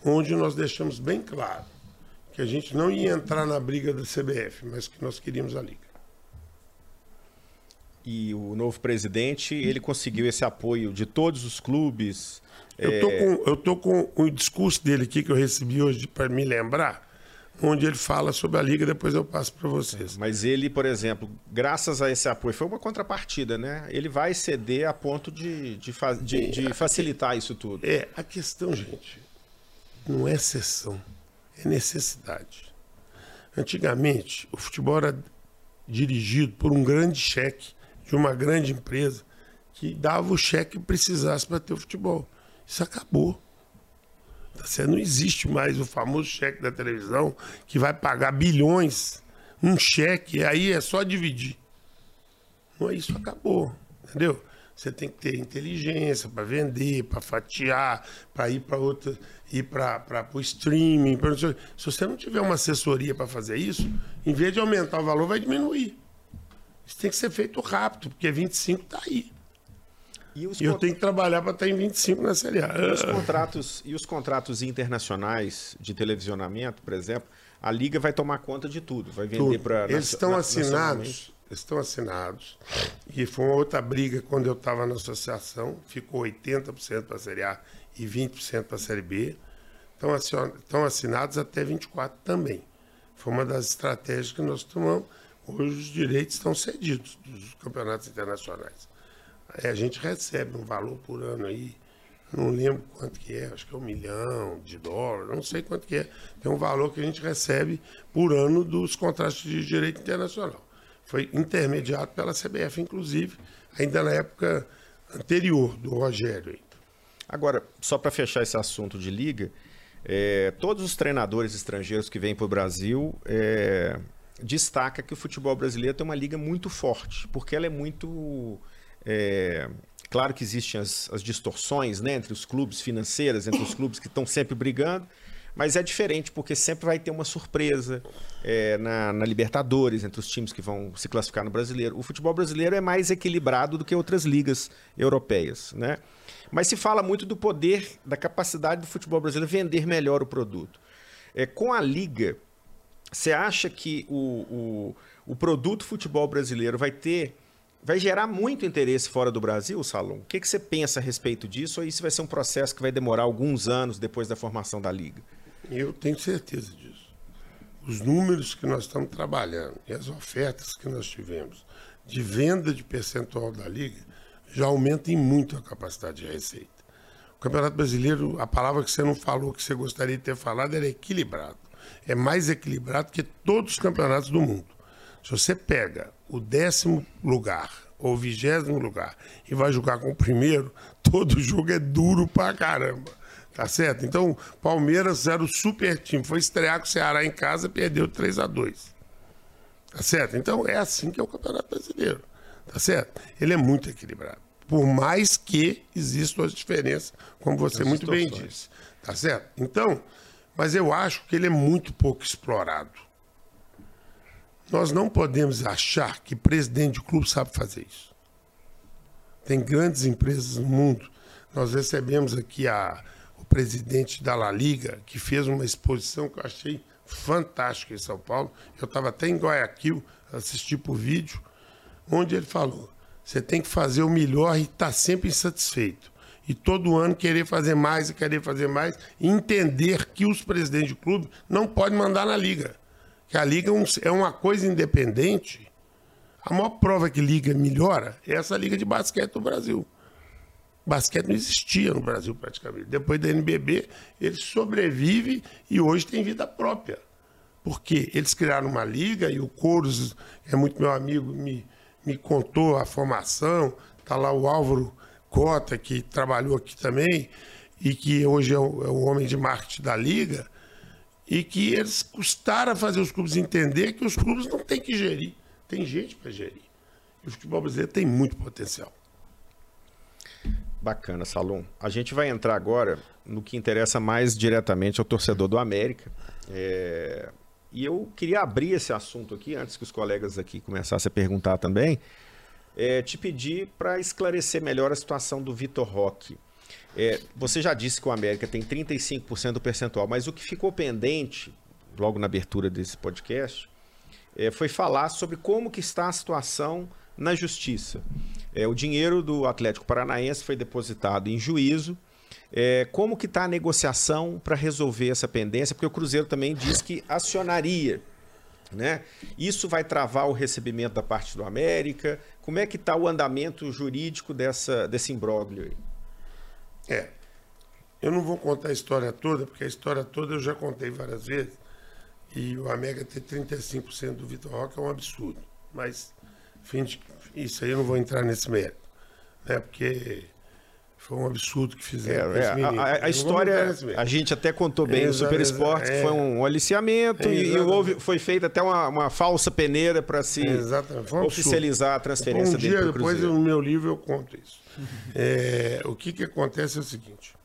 onde nós deixamos bem claro que a gente não ia entrar na briga da CBF, mas que nós queríamos a Liga. E o novo presidente, ele conseguiu esse apoio de todos os clubes. Eu tô, com, eu tô com o discurso dele aqui que eu recebi hoje para me lembrar, onde ele fala sobre a Liga, depois eu passo para vocês. Mas ele, por exemplo, graças a esse apoio, foi uma contrapartida, né? Ele vai ceder a ponto de, de, de- de facilitar isso tudo. É, a questão, gente, não é exceção, é necessidade. Antigamente, o futebol era dirigido por um grande cheque de uma grande empresa que dava o cheque que precisasse para ter o futebol. Isso acabou. Tá certo? Não existe mais o famoso cheque da televisão que vai pagar bilhões. Um cheque, aí é só dividir. Não é isso, acabou. Entendeu? Você tem que ter inteligência para vender, para fatiar, para ir para outra, ir para o streaming. pra. Se você não tiver uma assessoria para fazer isso, em vez de aumentar o valor, vai diminuir. Isso tem que ser feito rápido, porque 25 está aí. E E eu tenho que trabalhar para estar em 25 na Série A. e os contratos e os contratos internacionais de televisionamento, por exemplo, a liga vai tomar conta de tudo, vai vender para Eles estão assinados, eles estão assinados. E foi uma outra briga quando eu estava na associação, ficou 80% para a Série A e 20% para a Série B. Estão assinados até 24 também. Foi uma das estratégias que nós tomamos. Hoje os direitos estão cedidos dos campeonatos internacionais. Aí a gente recebe um valor por ano aí, não lembro quanto que é, acho que é um milhão de dólares, não sei quanto que é. Tem um valor que a gente recebe por ano dos contratos de direito internacional. Foi intermediado pela CBF, inclusive, ainda na época anterior do Rogério. Agora, só para fechar esse assunto de liga, é, todos os treinadores estrangeiros que vêm para o Brasil é, destaca que o futebol brasileiro tem uma liga muito forte, porque ela é muito é, claro que existem as, as distorções né, entre os clubes financeiras, entre os clubes que estão sempre brigando, mas é diferente porque sempre vai ter uma surpresa é, na, na Libertadores, entre os times que vão se classificar no brasileiro. O futebol brasileiro é mais equilibrado do que outras ligas europeias. Né? Mas se fala muito do poder, da capacidade do futebol brasileiro vender melhor o produto. É, com a liga, você acha que o, o, o produto futebol brasileiro vai ter. Vai gerar muito interesse fora do Brasil, Salom? O que, que você pensa a respeito disso? Ou isso vai ser um processo que vai demorar alguns anos depois da formação da liga? Eu tenho certeza disso. os números que nós estamos trabalhando e as ofertas que nós tivemos de venda de percentual da liga já aumentam muito a capacidade de receita. O Campeonato Brasileiro, a palavra que você não falou, que você gostaria de ter falado, era equilibrado. É mais equilibrado que todos os campeonatos do mundo. Se você pega o décimo lugar ou vigésimo lugar e vai jogar com o primeiro, todo jogo é duro pra caramba. Tá certo? Então, Palmeiras era o super time. Foi estrear com o Ceará em casa, perdeu 3 a 2 Tá certo? Então, é assim que é o Campeonato Brasileiro. Tá certo? Ele é muito equilibrado. Por mais que existam as diferenças, como você As muito bem disse. Tá certo? Então, mas eu acho que ele é muito pouco explorado. Nós não podemos achar que presidente de clube sabe fazer isso. Tem grandes empresas no mundo. Nós recebemos aqui a, o presidente da La Liga, que fez uma exposição que eu achei fantástica em São Paulo. Eu estava até em Guayaquil, assisti por vídeo, onde ele falou: você tem que fazer o melhor e estar sempre insatisfeito. E todo ano querer fazer mais e querer fazer mais, e entender que os presidentes de clube não podem mandar na liga. Que a liga é é uma coisa independente. A maior prova que liga melhora é essa liga de basquete do Brasil. Basquete não existia no Brasil praticamente. Depois da NBB, ele sobrevive e hoje tem vida própria. Porque eles criaram uma liga e o Couros, é muito meu amigo, me, me contou a formação. Está lá o Álvaro Cota, que trabalhou aqui também, e que hoje é o, é o homem de marketing da liga, e que eles custaram a fazer os clubes entender que os clubes não têm que gerir. Tem gente para gerir. E o futebol brasileiro tem muito potencial. Bacana, Salom. A gente vai entrar agora no que interessa mais diretamente ao torcedor do América. É, E eu queria abrir esse assunto aqui, antes que os colegas aqui começassem a perguntar também, é, te pedir para esclarecer melhor a situação do Vitor Roque. É, você já disse que o América tem 35% do percentual, mas o que ficou pendente, logo na abertura desse podcast, é, foi falar sobre como que está a situação na justiça. É, o dinheiro do Atlético Paranaense foi depositado em juízo. É, como que está a negociação para resolver essa pendência? Porque o Cruzeiro também diz que acionaria. Né? Isso vai travar o recebimento da parte do América? Como é que está o andamento jurídico dessa, desse imbróglio aí? É. Eu não vou contar a história toda, porque a história toda eu já contei várias vezes. E o América ter 35% do Vitor Roque é um absurdo. Mas, fim de, isso aí eu não vou entrar nesse mérito. Né? Porque foi um absurdo que É, fizeram é, menino. a, a- a história, a gente até contou bem no Exa- Super Esporte, que é. foi um aliciamento É, e, e houve, foi feita até uma, uma falsa peneira para se um oficializar a transferência um dele dia para o depois no meu livro eu conto isso. É, o que, que acontece é o seguinte: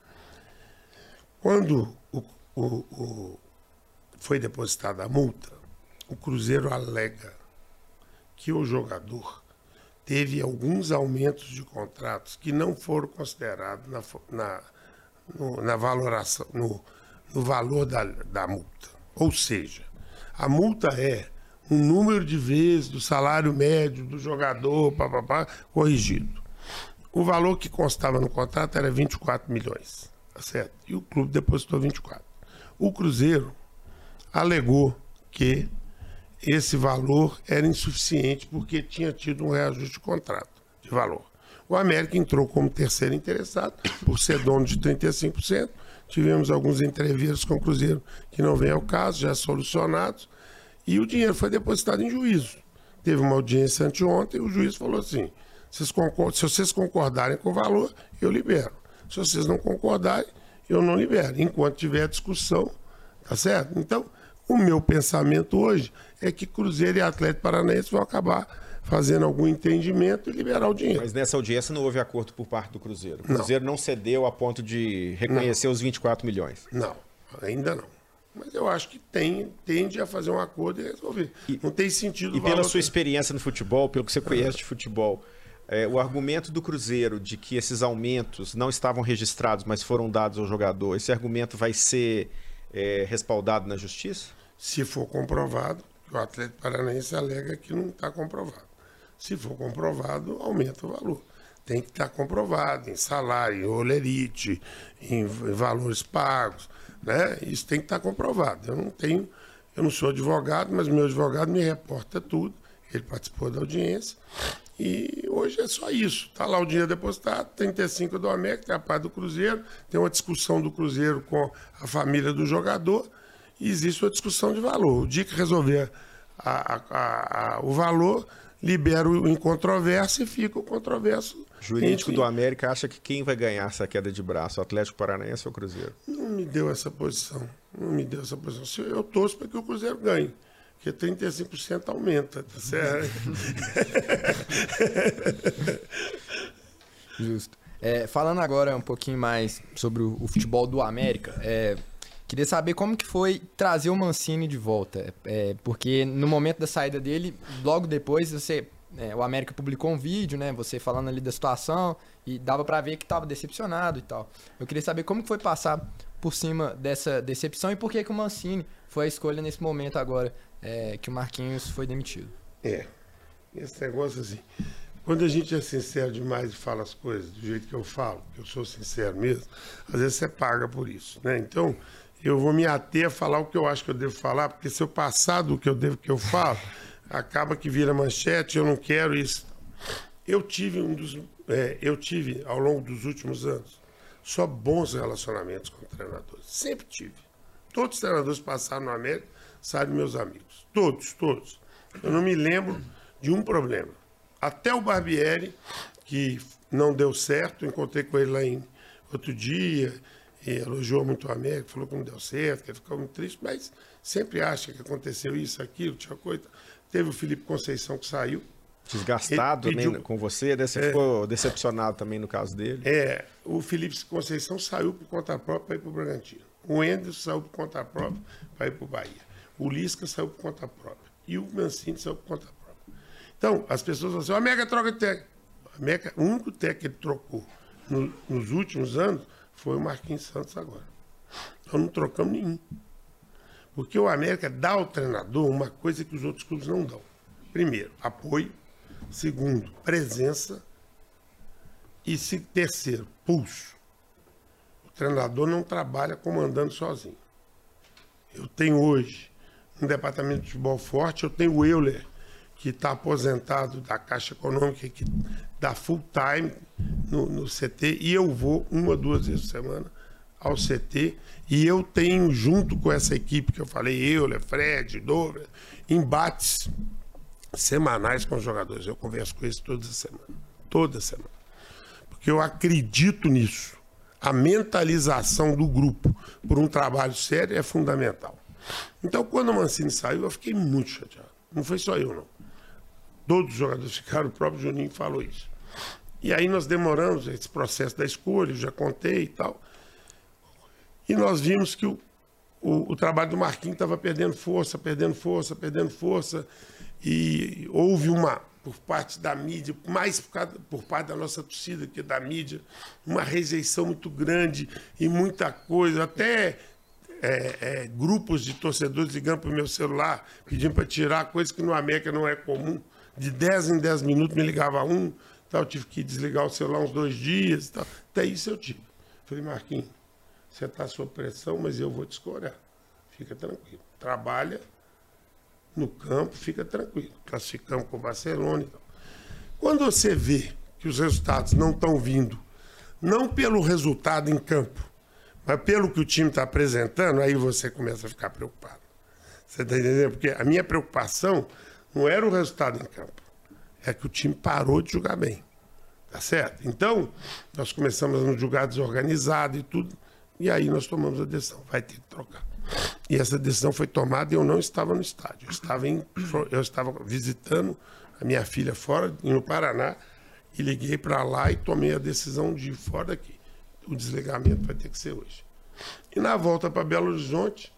quando o- o- o- foi depositada a multa, o Cruzeiro alega que o jogador teve alguns aumentos de contratos que não foram considerados na, na, no- na valoração, no, no valor da, da multa. Ou seja, a multa é um número de vezes do salário médio do jogador, papapá, corrigido. O valor que constava no contrato era 24 milhões, tá certo? E o clube depositou 24. O Cruzeiro alegou que esse valor era insuficiente porque tinha tido um reajuste de contrato de valor. O América entrou como terceiro interessado, por ser dono de 35%. Tivemos alguns entrevistas com o Cruzeiro que não vem ao caso, já solucionados. E o dinheiro foi depositado em juízo. Teve uma audiência anteontem e o juiz falou assim: vocês se vocês concordarem com o valor, eu libero. Se vocês não concordarem, eu não libero. Enquanto tiver discussão, tá certo? Então, o meu pensamento hoje é que Cruzeiro e Atlético Paranaense vão acabar fazendo algum entendimento e liberar o dinheiro. Mas nessa audiência não houve acordo por parte do Cruzeiro. O Cruzeiro não, cedeu a ponto de reconhecer os 24 milhões. Não, ainda não. Mas eu acho que tem, tende a fazer um acordo e resolver. não tem sentido E pela sua experiência no futebol, pelo que você conhece de futebol, é, o argumento do Cruzeiro de que esses aumentos não estavam registrados, mas foram dados ao jogador, esse argumento vai ser é, respaldado na justiça? Se for comprovado, o Atlético Paranaense alega que não está comprovado. Se for comprovado, aumenta o valor. Tem que estar comprovado em salário, em olerite, em valores pagos. Né? Isso tem que estar comprovado. Eu não tenho. Eu não sou advogado, mas meu advogado me reporta tudo. Ele participou da audiência. E hoje é só isso. Está lá o dinheiro depositado, 35 do América, tem a parte do Cruzeiro, tem uma discussão do Cruzeiro com a família do jogador e existe uma discussão de valor. O dia que resolver a, a, a, o valor, libera o incontroverso e fica o controverso. O jurídico do América acha que quem vai ganhar essa queda de braço, o Atlético Paranaense ou o Cruzeiro? Não me deu essa posição. Não me deu essa posição. Eu torço para que o Cruzeiro ganhe. Porque 35% aumenta, tá certo? Justo. É, falando agora um pouquinho mais sobre o, o futebol do América, é, queria saber como que foi trazer o Mancini de volta. É, porque no momento da saída dele, logo depois você é, o América publicou um vídeo, né? Você falando ali da situação e dava para ver que estava decepcionado e tal. Eu queria saber como que foi passar por cima dessa decepção e por que, que o Mancini foi a escolha nesse momento agora é, que o Marquinhos foi demitido. É. Esse negócio assim. Quando a gente é sincero demais e fala as coisas do jeito que eu falo, que eu sou sincero mesmo, às vezes você paga por isso, né? Então, eu vou me ater a falar o que eu acho que eu devo falar, porque se eu passar do que eu devo que eu falo, acaba que vira manchete, eu não quero isso. Eu tive um dos, é, eu tive ao longo dos últimos anos só bons relacionamentos com treinadores, sempre tive. Todos os treinadores passaram no América sabe meus amigos. Todos, todos. Eu não me lembro de um problema. Até o Barbieri, que não deu certo, encontrei com ele lá em outro dia, elogiou muito o América, falou que não deu certo, que ele ficou muito triste, mas sempre acha que aconteceu isso, aquilo, tinha coisa. Teve o Felipe Conceição que saiu. Desgastado pediu, nem com você, né? Você é, ficou decepcionado também no caso dele. É, o Felipe Conceição saiu por conta própria para ir para o Bragantino. O Enderson saiu por conta própria para ir para o Bahia. O Lisca saiu por conta própria. E o Mancini saiu por conta própria. Então, as pessoas falam assim, a Mega troca de técnico. Mega, o único técnico que ele trocou no, nos últimos anos foi o Marquinhos Santos agora. Nós não trocamos nenhum. Porque o América dá ao treinador uma coisa que os outros clubes não dão. Primeiro, apoio. Segundo, presença. E terceiro, pulso. O treinador não trabalha comandando sozinho. Eu tenho hoje um departamento de futebol forte, eu tenho o Euler, que está aposentado da Caixa Econômica, que dá full time no, no, CT, e eu vou uma, duas vezes por semana ao CT, e eu tenho, junto com essa equipe que eu falei, Euler, Fred, Douglas, embates semanais com os jogadores. Eu converso com eles toda semana. Toda semana. Porque eu acredito nisso. A mentalização do grupo por um trabalho sério é fundamental. Então, quando o Mancini saiu, eu fiquei muito chateado. Não foi só eu, não. Todos os jogadores ficaram, o próprio Juninho falou isso. E aí nós demoramos esse processo da escolha, eu já contei e tal. E nós vimos que o, o, o trabalho do Marquinhos estava perdendo força, perdendo força, perdendo força. E houve uma, por parte da mídia, mais por, causa, por parte da nossa torcida que da mídia, uma rejeição muito grande e muita coisa. Até é, é, grupos de torcedores ligando para o meu celular, pedindo para tirar coisa que no América não é comum. De 10 em 10 minutos me ligava um, tal, tive que desligar o celular uns dois dias. Tal. Até isso eu tive. Falei, Marquinhos, você está sob pressão, mas eu vou te escorar. Fica tranquilo. Trabalha no campo, fica tranquilo. Classificamos com o Barcelona e tal. Quando você vê que os resultados não estão vindo, não pelo resultado em campo, mas pelo que o time está apresentando, aí você começa a ficar preocupado. Você está entendendo? Porque a minha preocupação não era o resultado em campo, é que o time parou de jogar bem. Tá certo? Então, nós começamos a nos jogar desorganizado e tudo, e aí nós tomamos a decisão, vai ter que trocar. E essa decisão foi tomada e eu não estava no estádio. Eu estava, em, eu estava visitando a minha filha fora, no Paraná, e liguei para lá e tomei a decisão de ir fora daqui o desligamento vai ter que ser hoje. E na volta para Belo Horizonte,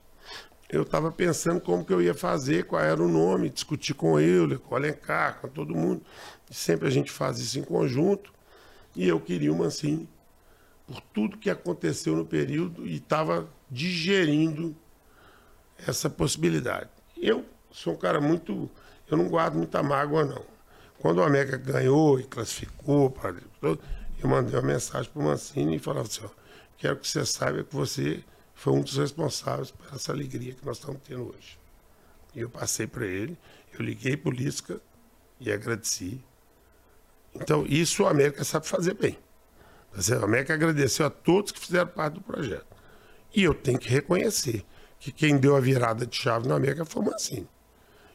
eu estava pensando como que eu ia fazer, qual era o nome, discutir com ele, com o Alencar, com todo mundo. Sempre a gente faz isso em conjunto. E eu queria o Mancini, por tudo que aconteceu no período e estava digerindo essa possibilidade. Eu sou um cara muito. Eu não guardo muita mágoa, não. Quando o América ganhou e classificou, eu mandei uma mensagem para o Mancini e falava assim, ó, quero que você saiba que você foi um dos responsáveis por essa alegria que nós estamos tendo hoje. E eu passei para ele, eu liguei para o Lisca e agradeci. Então, isso o América sabe fazer bem. O América agradeceu a todos que fizeram parte do projeto. E eu tenho que reconhecer que quem deu a virada de chave no América foi o Mancini.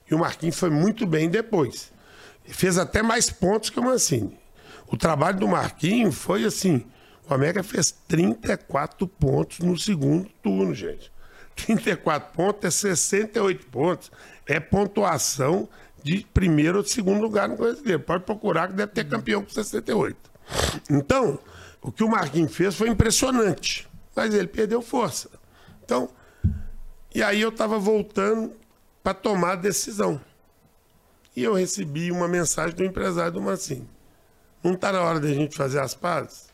E o Marquinhos foi muito bem depois. Fez até mais pontos que o Mancini. O trabalho do Marquinhos foi assim: o América fez 34 pontos no segundo turno, gente. 34 pontos é 68 pontos. É pontuação de primeiro ou segundo lugar no brasileiro. Pode procurar que deve ter campeão com 68. Então, o que o Marquinhos fez foi impressionante. Mas ele perdeu força. Então, e aí eu estava voltando para tomar a decisão. E eu recebi uma mensagem do empresário do Mancini. Não está na hora da gente fazer as pazes?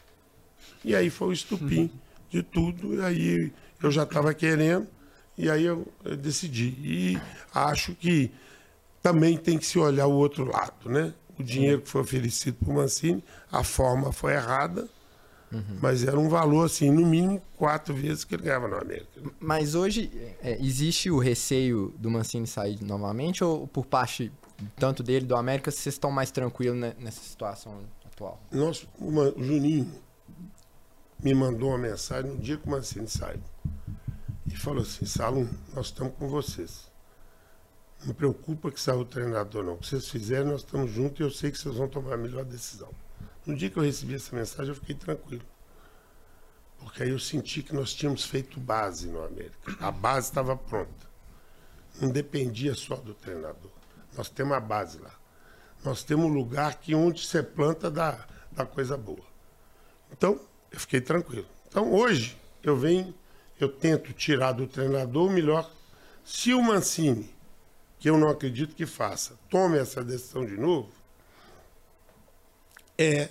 E aí foi o estupim de tudo. E aí eu já estava querendo, e aí eu, eu, decidi. E acho que também tem que se olhar o outro lado, né? O dinheiro que foi oferecido para o Mancini, a forma foi errada, uhum. mas era um valor, assim, no mínimo quatro vezes que ele ganhava no América. Mas hoje é, existe o receio do Mancini sair novamente, ou por parte tanto dele do América, vocês estão mais tranquilos nessa situação atual? Nossa, o Juninho me mandou uma mensagem no dia que o Mancini saiu. E falou assim, Salum, nós estamos com vocês. Não preocupa que saiu o treinador, não. O que vocês fizerem, nós estamos juntos e eu sei que vocês vão tomar a melhor decisão. No dia que eu recebi essa mensagem, eu fiquei tranquilo. Porque aí eu senti que nós tínhamos feito base no América. A base estava pronta. Não dependia só do treinador. Nós temos a base lá. Nós temos um lugar que onde você planta dá, dá coisa boa. Então, eu fiquei tranquilo. Então, hoje, eu venho, eu tento tirar do treinador o melhor. Se o Mancini, que eu não acredito que faça, tome essa decisão de novo, é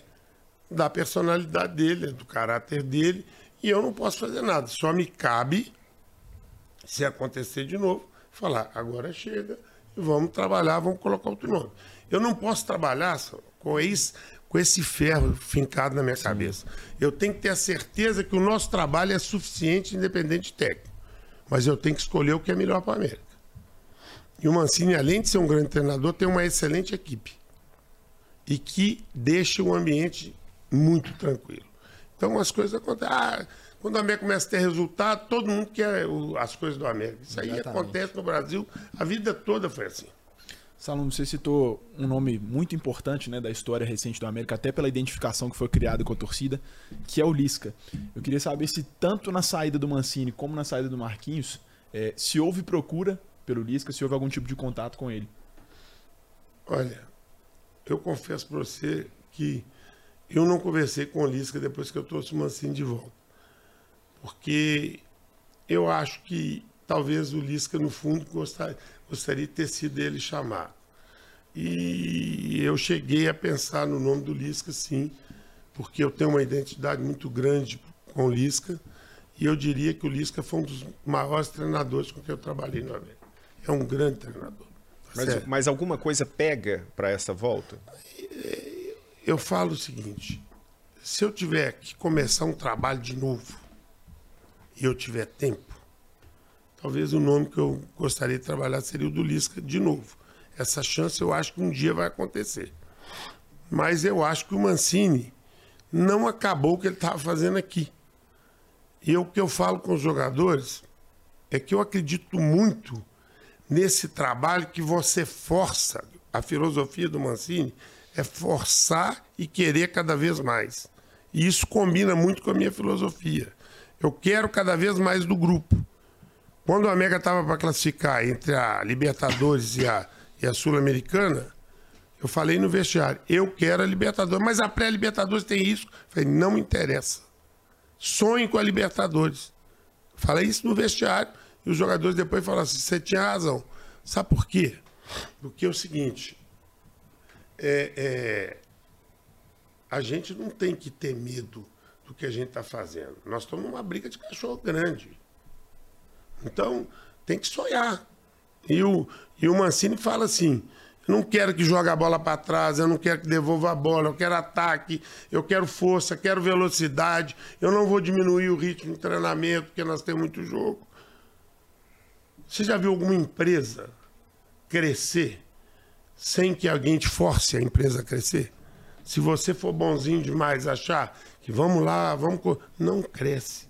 da personalidade dele, é do caráter dele, e eu não posso fazer nada. Só me cabe, se acontecer de novo, falar: agora chega, vamos trabalhar, vamos colocar outro nome. Eu não posso trabalhar com, esse, com esse ferro fincado na minha cabeça. Eu tenho que ter a certeza que o nosso trabalho é suficiente, independente técnico. Mas eu tenho que escolher o que é melhor para a América. E o Mancini, além de ser um grande treinador, tem uma excelente equipe. E que deixa o ambiente muito tranquilo. Então as coisas acontecem. Ah, quando o América começa a ter resultado, todo mundo quer as coisas do América. Isso aí Exatamente. acontece no Brasil, a vida toda foi assim. Salom, você citou um nome muito importante né, da história recente do América, até pela identificação que foi criada com a torcida, que é o Lisca. Eu queria saber se tanto na saída do Mancini como na saída do Marquinhos, é, se houve procura pelo Lisca, se houve algum tipo de contato com ele. Olha, eu confesso para você que eu não conversei com o Lisca depois que eu trouxe o Mancini de volta porque eu acho que talvez o Lisca, no fundo, gostaria, gostaria de ter sido ele chamado. E eu cheguei a pensar no nome do Lisca, sim, porque eu tenho uma identidade muito grande com o Lisca, e eu diria que o Lisca foi um dos maiores treinadores com que eu trabalhei no América. É um grande treinador. Tá mas, mas alguma coisa pega para essa volta? Eu falo o seguinte: se eu tiver que começar um trabalho de novo, e eu tiver tempo, talvez o nome que eu gostaria de trabalhar seria o do Lisca de novo. Essa chance eu acho que um dia vai acontecer. Mas eu acho que o Mancini não acabou o que ele estava fazendo aqui. E o que eu falo com os jogadores é que eu acredito muito nesse trabalho que você força. A filosofia do Mancini é forçar e querer cada vez mais. E isso combina muito com a minha filosofia. Eu quero cada vez mais do grupo. Quando o América estava para classificar entre a Libertadores e a, e a Sul-Americana, eu falei no vestiário, eu quero a Libertadores, mas a pré-Libertadores tem isso. Falei, não interessa. Sonhe com a Libertadores. Falei isso no vestiário e os jogadores depois falaram assim, você tinha razão. Sabe por quê? Porque é o seguinte, é, é, a gente não tem que ter medo do que a gente está fazendo. Nós estamos numa briga de cachorro grande. Então, tem que sonhar. E o, e o Mancini fala assim: eu não quero que jogue a bola para trás, eu não quero que devolva a bola, eu quero ataque, eu quero força, quero velocidade, eu não vou diminuir o ritmo de treinamento, porque nós temos muito jogo. Você já viu alguma empresa crescer sem que alguém te force a empresa a crescer? Se você for bonzinho demais, achar que vamos lá, vamos. Não cresce.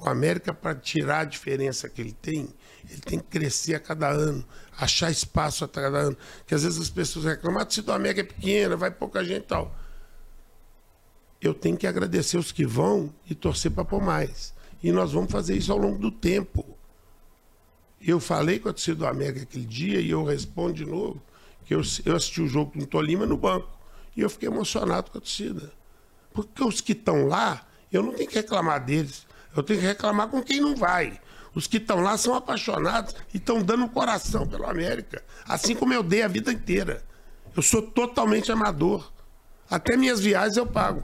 O América, para tirar a diferença que ele tem, ele tem que crescer a cada ano, achar espaço a cada ano. Que às vezes as pessoas reclamam, ah, se do América é pequena, vai pouca gente e tal. Eu tenho que agradecer os que vão e torcer para pôr mais. E nós vamos fazer isso ao longo do tempo. Eu falei com a torcida do América aquele dia e eu respondo de novo que eu, eu assisti o jogo com o Tolima no banco. E eu fiquei emocionado com a torcida. Porque os que estão lá, eu não tenho que reclamar deles. Eu tenho que reclamar com quem não vai. Os que estão lá são apaixonados e estão dando o coração pelo América. Assim como eu dei a vida inteira. Eu sou totalmente amador. Até minhas viagens eu pago.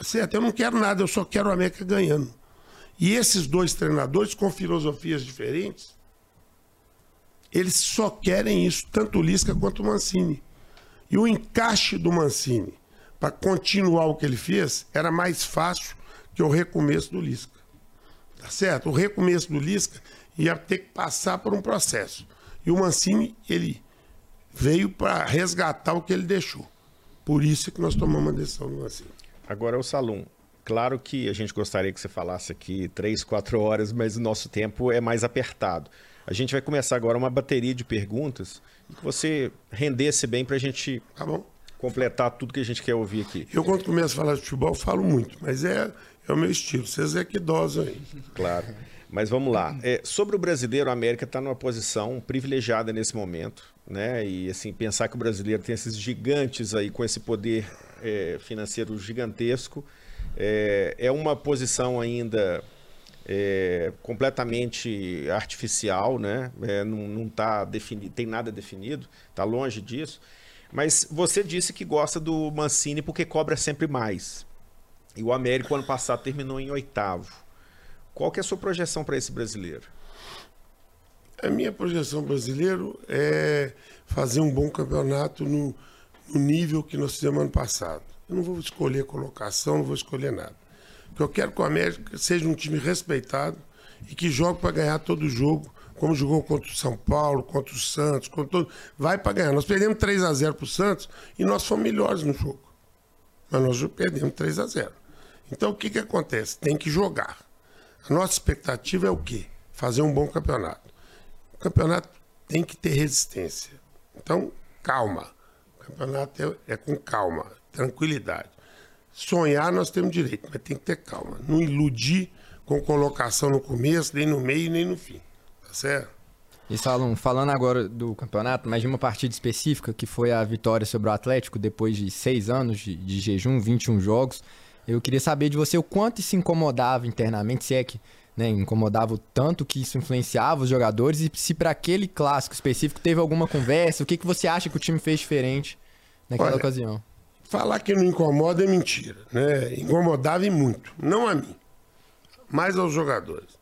Certo? Eu não quero nada, eu só quero o América ganhando. E esses dois treinadores, com filosofias diferentes, eles só querem isso, tanto o Lisca quanto o Mancini. E o encaixe do Mancini para continuar o que ele fez era mais fácil que o recomeço do Lisca. Tá certo? O recomeço do Lisca ia ter que passar por um processo. E o Mancini, ele veio para resgatar o que ele deixou. Por isso que nós tomamos a decisão do Mancini. Agora é o Salum. Claro que a gente gostaria que você falasse aqui três, quatro horas, mas o nosso tempo é mais apertado. A gente vai começar agora uma bateria de perguntas que você rendesse bem para a gente tá completar tudo que a gente quer ouvir aqui. Eu, quando começo a falar de futebol, falo muito, mas é, é o meu estilo. Vocês é que aí. Claro. Mas vamos lá. É, sobre o brasileiro, a América está numa posição privilegiada nesse momento, né? E assim pensar que o brasileiro tem esses gigantes aí com esse poder é, financeiro gigantesco é, é uma posição ainda é, completamente artificial, né? É, não, não tá definido, tem nada definido, está longe disso. Mas você disse que gosta do Mancini porque cobra sempre mais. E o Américo ano passado terminou em oitavo. Qual que é a sua projeção para esse brasileiro? A minha projeção brasileiro é fazer um bom campeonato no, no nível que nós fizemos ano passado. Eu não vou escolher colocação, não vou escolher nada. Porque eu quero que o América seja um time respeitado e que jogue para ganhar todo jogo, como jogou contra o São Paulo, contra o Santos, contra todo... vai para ganhar. Nós perdemos 3 a 0 para o Santos e nós fomos melhores no jogo. Mas nós perdemos 3 a 0 Então o que, que acontece? Tem que jogar. A nossa expectativa é o quê? Fazer um bom campeonato. O campeonato tem que ter resistência. Então, calma. O campeonato é, é com calma tranquilidade. Sonhar nós temos direito, mas tem que ter calma. Não iludir com colocação no começo, nem no meio, nem no fim. Certo? E Salom, falando agora do campeonato, mas de uma partida específica, que foi a vitória sobre o Atlético, depois de seis anos de, de jejum, 21 jogos, eu queria saber de você o quanto isso incomodava internamente, se é que né, incomodava o tanto que isso influenciava os jogadores, e se para aquele clássico específico teve alguma conversa, o que, que você acha que o time fez diferente naquela Olha, ocasião? Falar que não incomoda é mentira, né? Incomodava e muito, não a mim, mas aos jogadores.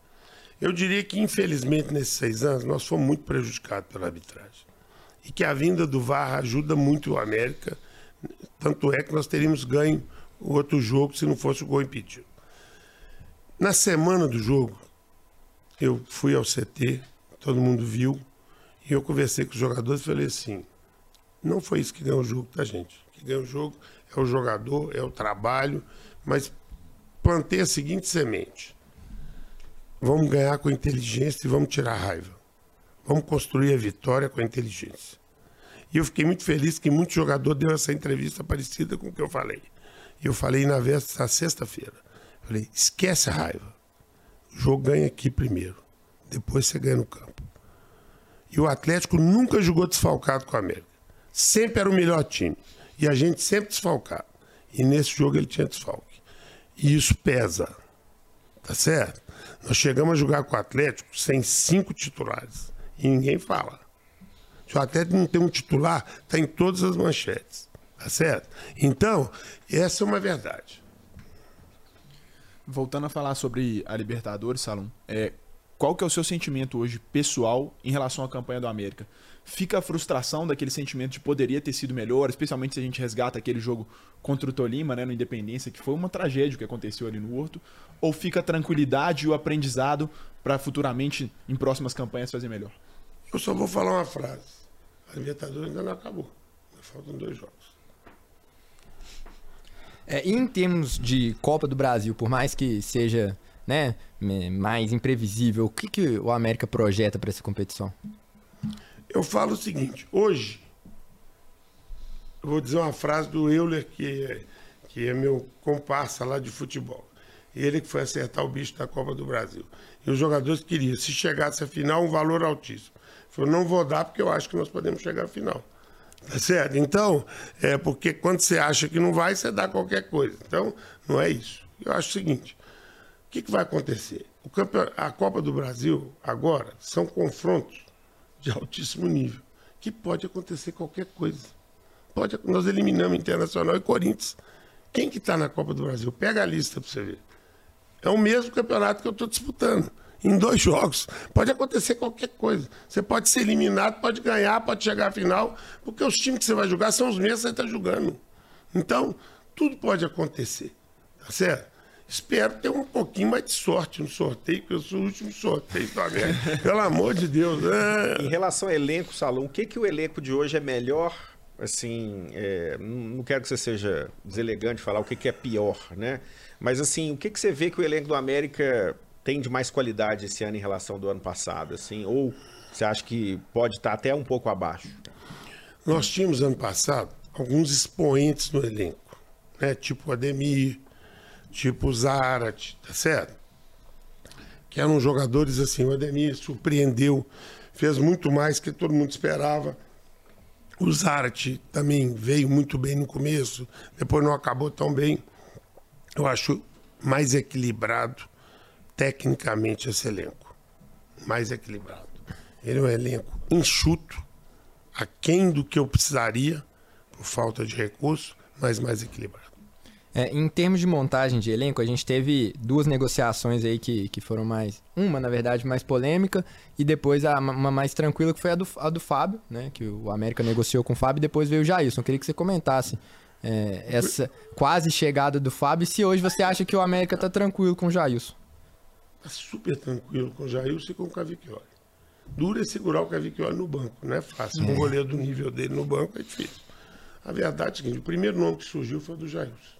Eu diria que, infelizmente, nesses seis anos, nós fomos muito prejudicados pela arbitragem. E que a vinda do VAR ajuda muito o América. Tanto é que nós teríamos ganho o outro jogo se não fosse o gol impedido. Na semana do jogo, eu fui ao CT, todo mundo viu, e eu conversei com os jogadores e falei assim: não foi isso que ganhou o jogo, tá, gente? que ganha o jogo é o jogador, é o trabalho, mas plantei a seguinte semente. Vamos ganhar com inteligência e vamos tirar a raiva. Vamos construir a vitória com a inteligência. E eu fiquei muito feliz que muito jogador deu essa entrevista parecida com o que eu falei. E eu falei na, na sexta-feira. Falei, esquece a raiva. O jogo ganha aqui primeiro. Depois você ganha no campo. E o Atlético nunca jogou desfalcado com a América. Sempre era o melhor time. E a gente sempre desfalcado. E nesse jogo ele tinha desfalque. E isso pesa. Tá certo? Nós chegamos a jogar com o Atlético sem cinco titulares. E ninguém fala. Se o Atlético não tem um titular, está em todas as manchetes. Tá certo? Então, essa é uma verdade. Voltando a falar sobre a Libertadores, Salom, é, qual que é o seu sentimento hoje pessoal em relação à campanha do América? Fica a frustração daquele sentimento de poderia ter sido melhor, especialmente se a gente resgata aquele jogo contra o Tolima, né, no Independência, que foi uma tragédia que aconteceu ali no Horto, ou fica a tranquilidade e o aprendizado para futuramente, em próximas campanhas, fazer melhor? Eu só vou falar uma frase. A Libertadores ainda não acabou. Faltam dois jogos. É, e em termos de Copa do Brasil, por mais que seja né, mais imprevisível, o que, que o América projeta para essa competição? Eu falo o seguinte, hoje, eu vou dizer uma frase do Euler, que é, que é meu comparsa lá de futebol. Ele que foi acertar o bicho da Copa do Brasil. E os jogadores queriam, se chegasse à final, um valor altíssimo. Falou, não vou dar porque eu acho que nós podemos chegar à final. Tá certo? Então, é porque quando você acha que não vai, você dá qualquer coisa. Então, não é isso. Eu acho o seguinte: o que, que vai acontecer? O A Copa do Brasil, agora, são confrontos de altíssimo nível, que pode acontecer qualquer coisa. Pode, nós eliminamos Internacional e Corinthians. Quem que está na Copa do Brasil? Pega a lista para você ver. É o mesmo campeonato que eu estou disputando. Em dois jogos. Pode acontecer qualquer coisa. Você pode ser eliminado, pode ganhar, pode chegar à final, porque os times que você vai jogar são os mesmos que você está jogando. Então, tudo pode acontecer. Tá certo? Espero ter um pouquinho mais de sorte no sorteio, porque eu sou o último sorteio do América. Pelo amor de Deus. É... Em relação ao elenco, Salom, o que, que o elenco de hoje é melhor? Assim, é, não quero que você seja deselegante falar o que, que é pior, né? Mas assim, o que, que você vê que o elenco do América tem de mais qualidade esse ano em relação do ano passado, assim? Ou você acha que pode estar até um pouco abaixo? Nós tínhamos ano passado alguns expoentes no elenco, né? Tipo o Ademir, tipo Zarat, tá certo? Que eram jogadores assim, o Ademir surpreendeu, fez muito mais que todo mundo esperava. O Zarat também veio muito bem no começo, depois não acabou tão bem. Eu acho mais equilibrado tecnicamente esse elenco. Mais equilibrado. Ele é um elenco enxuto, aquém do que eu precisaria, por falta de recurso, mas mais equilibrado. É, em termos de montagem de elenco, a gente teve duas negociações aí que, que foram mais. Uma, na verdade, mais polêmica, e depois a, uma mais tranquila, que foi a do, a do Fábio, né? Que o América negociou com o Fábio e depois veio o Jailson. Eu queria que você comentasse é, essa quase chegada do Fábio e se hoje você acha que o América tá tranquilo com o Jailson. Tá super tranquilo com o Jailson e com o Cavicchioli. Duro é segurar o Cavicchioli no banco, não é fácil. Um goleiro do nível dele no banco é difícil. A verdade é seguinte, o primeiro nome que surgiu foi o do Jailson.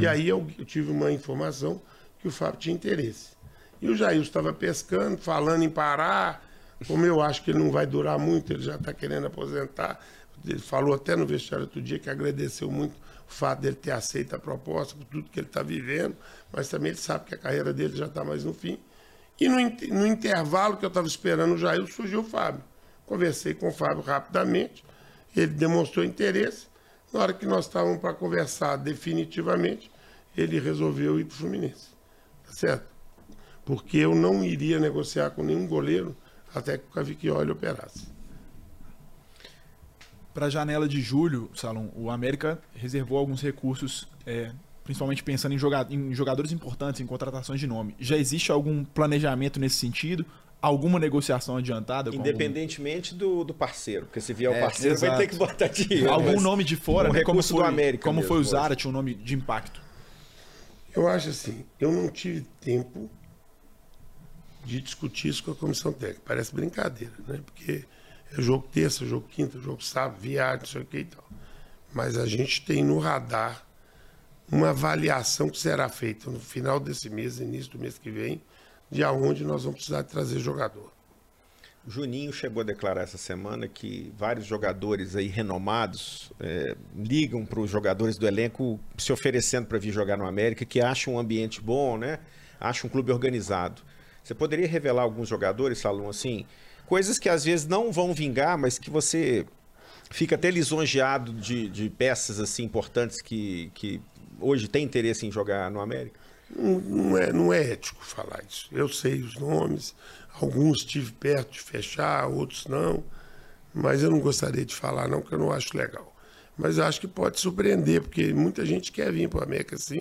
E aí eu, eu tive uma informação que o Fábio tinha interesse. E o Jailson estava pescando, falando em parar. Como eu acho que ele não vai durar muito, ele já está querendo aposentar. Ele falou até no vestiário outro dia que agradeceu muito o fato dele ter aceito a proposta, por tudo que ele está vivendo, mas também ele sabe que a carreira dele já está mais no fim. E no, no intervalo que eu estava esperando o Jair, surgiu o Fábio. Conversei com o Fábio rapidamente, ele demonstrou interesse. Na hora que nós estávamos para conversar definitivamente, ele resolveu ir para o Fluminense. Tá certo? Porque eu não iria negociar com nenhum goleiro até que o Cavicchioli operasse. Para a janela de julho, Salom, o América reservou alguns recursos, é, principalmente pensando em, joga- em jogadores importantes, em contratações de nome. Já existe algum planejamento nesse sentido? Alguma negociação adiantada? com Independentemente do, do parceiro, porque se vier É, o parceiro vai exato. ter que botar dinheiro. algum, algum nome de fora, um né? Como recurso do foi, América como mesmo, foi o. Zara, tinha um nome de impacto. Eu acho assim, eu não tive tempo de discutir isso com a comissão técnica. Parece brincadeira, né? Porque é jogo terça, jogo quinta, jogo sábado, viagem, não sei o que e tal. Mas a gente tem no radar uma avaliação que será feita no final desse mês, início do mês que vem, de aonde nós vamos precisar trazer jogador. Juninho chegou a declarar essa semana que vários jogadores aí renomados é, ligam para os jogadores do elenco se oferecendo para vir jogar no América, que acham um ambiente bom, né? Acham um clube organizado. Você poderia revelar alguns jogadores, Salom, assim, coisas que às vezes não vão vingar, mas que você fica até lisonjeado de, de peças assim importantes que, que hoje tem interesse em jogar no América? Não, é, não é ético falar isso. Eu sei os nomes, alguns estive perto de fechar, outros não, mas eu não gostaria de falar não, porque eu não acho legal. Mas acho que pode surpreender, porque muita gente quer vir para o América assim,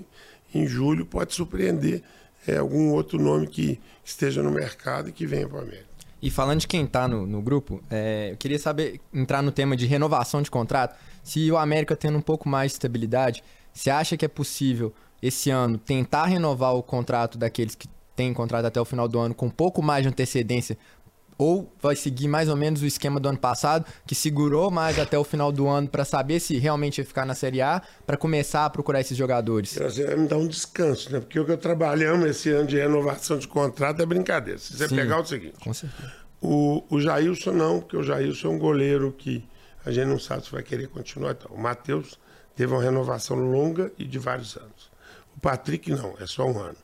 em julho pode surpreender é, algum outro nome que esteja no mercado e que venha para o América. E falando de quem tá no, no grupo, é, eu queria saber, entrar no tema de renovação de contrato. Se o América tendo um pouco mais de estabilidade, você acha que é possível esse ano tentar renovar o contrato daqueles que têm contrato até o final do ano com um pouco mais de antecedência, ou vai seguir mais ou menos o esquema do ano passado, que segurou mais até o final do ano para saber se realmente ia ficar na Série A, para começar a procurar esses jogadores? Vai me dar um descanso, né? Porque o que eu trabalhamos esse ano de renovação de contrato é brincadeira. Se você Sim. pegar o seguinte, o, o Jailson não, porque o Jailson é um goleiro que a gente não sabe se vai querer continuar. Então, o Matheus teve uma renovação longa e de vários anos. O Patrick não, é só um ano.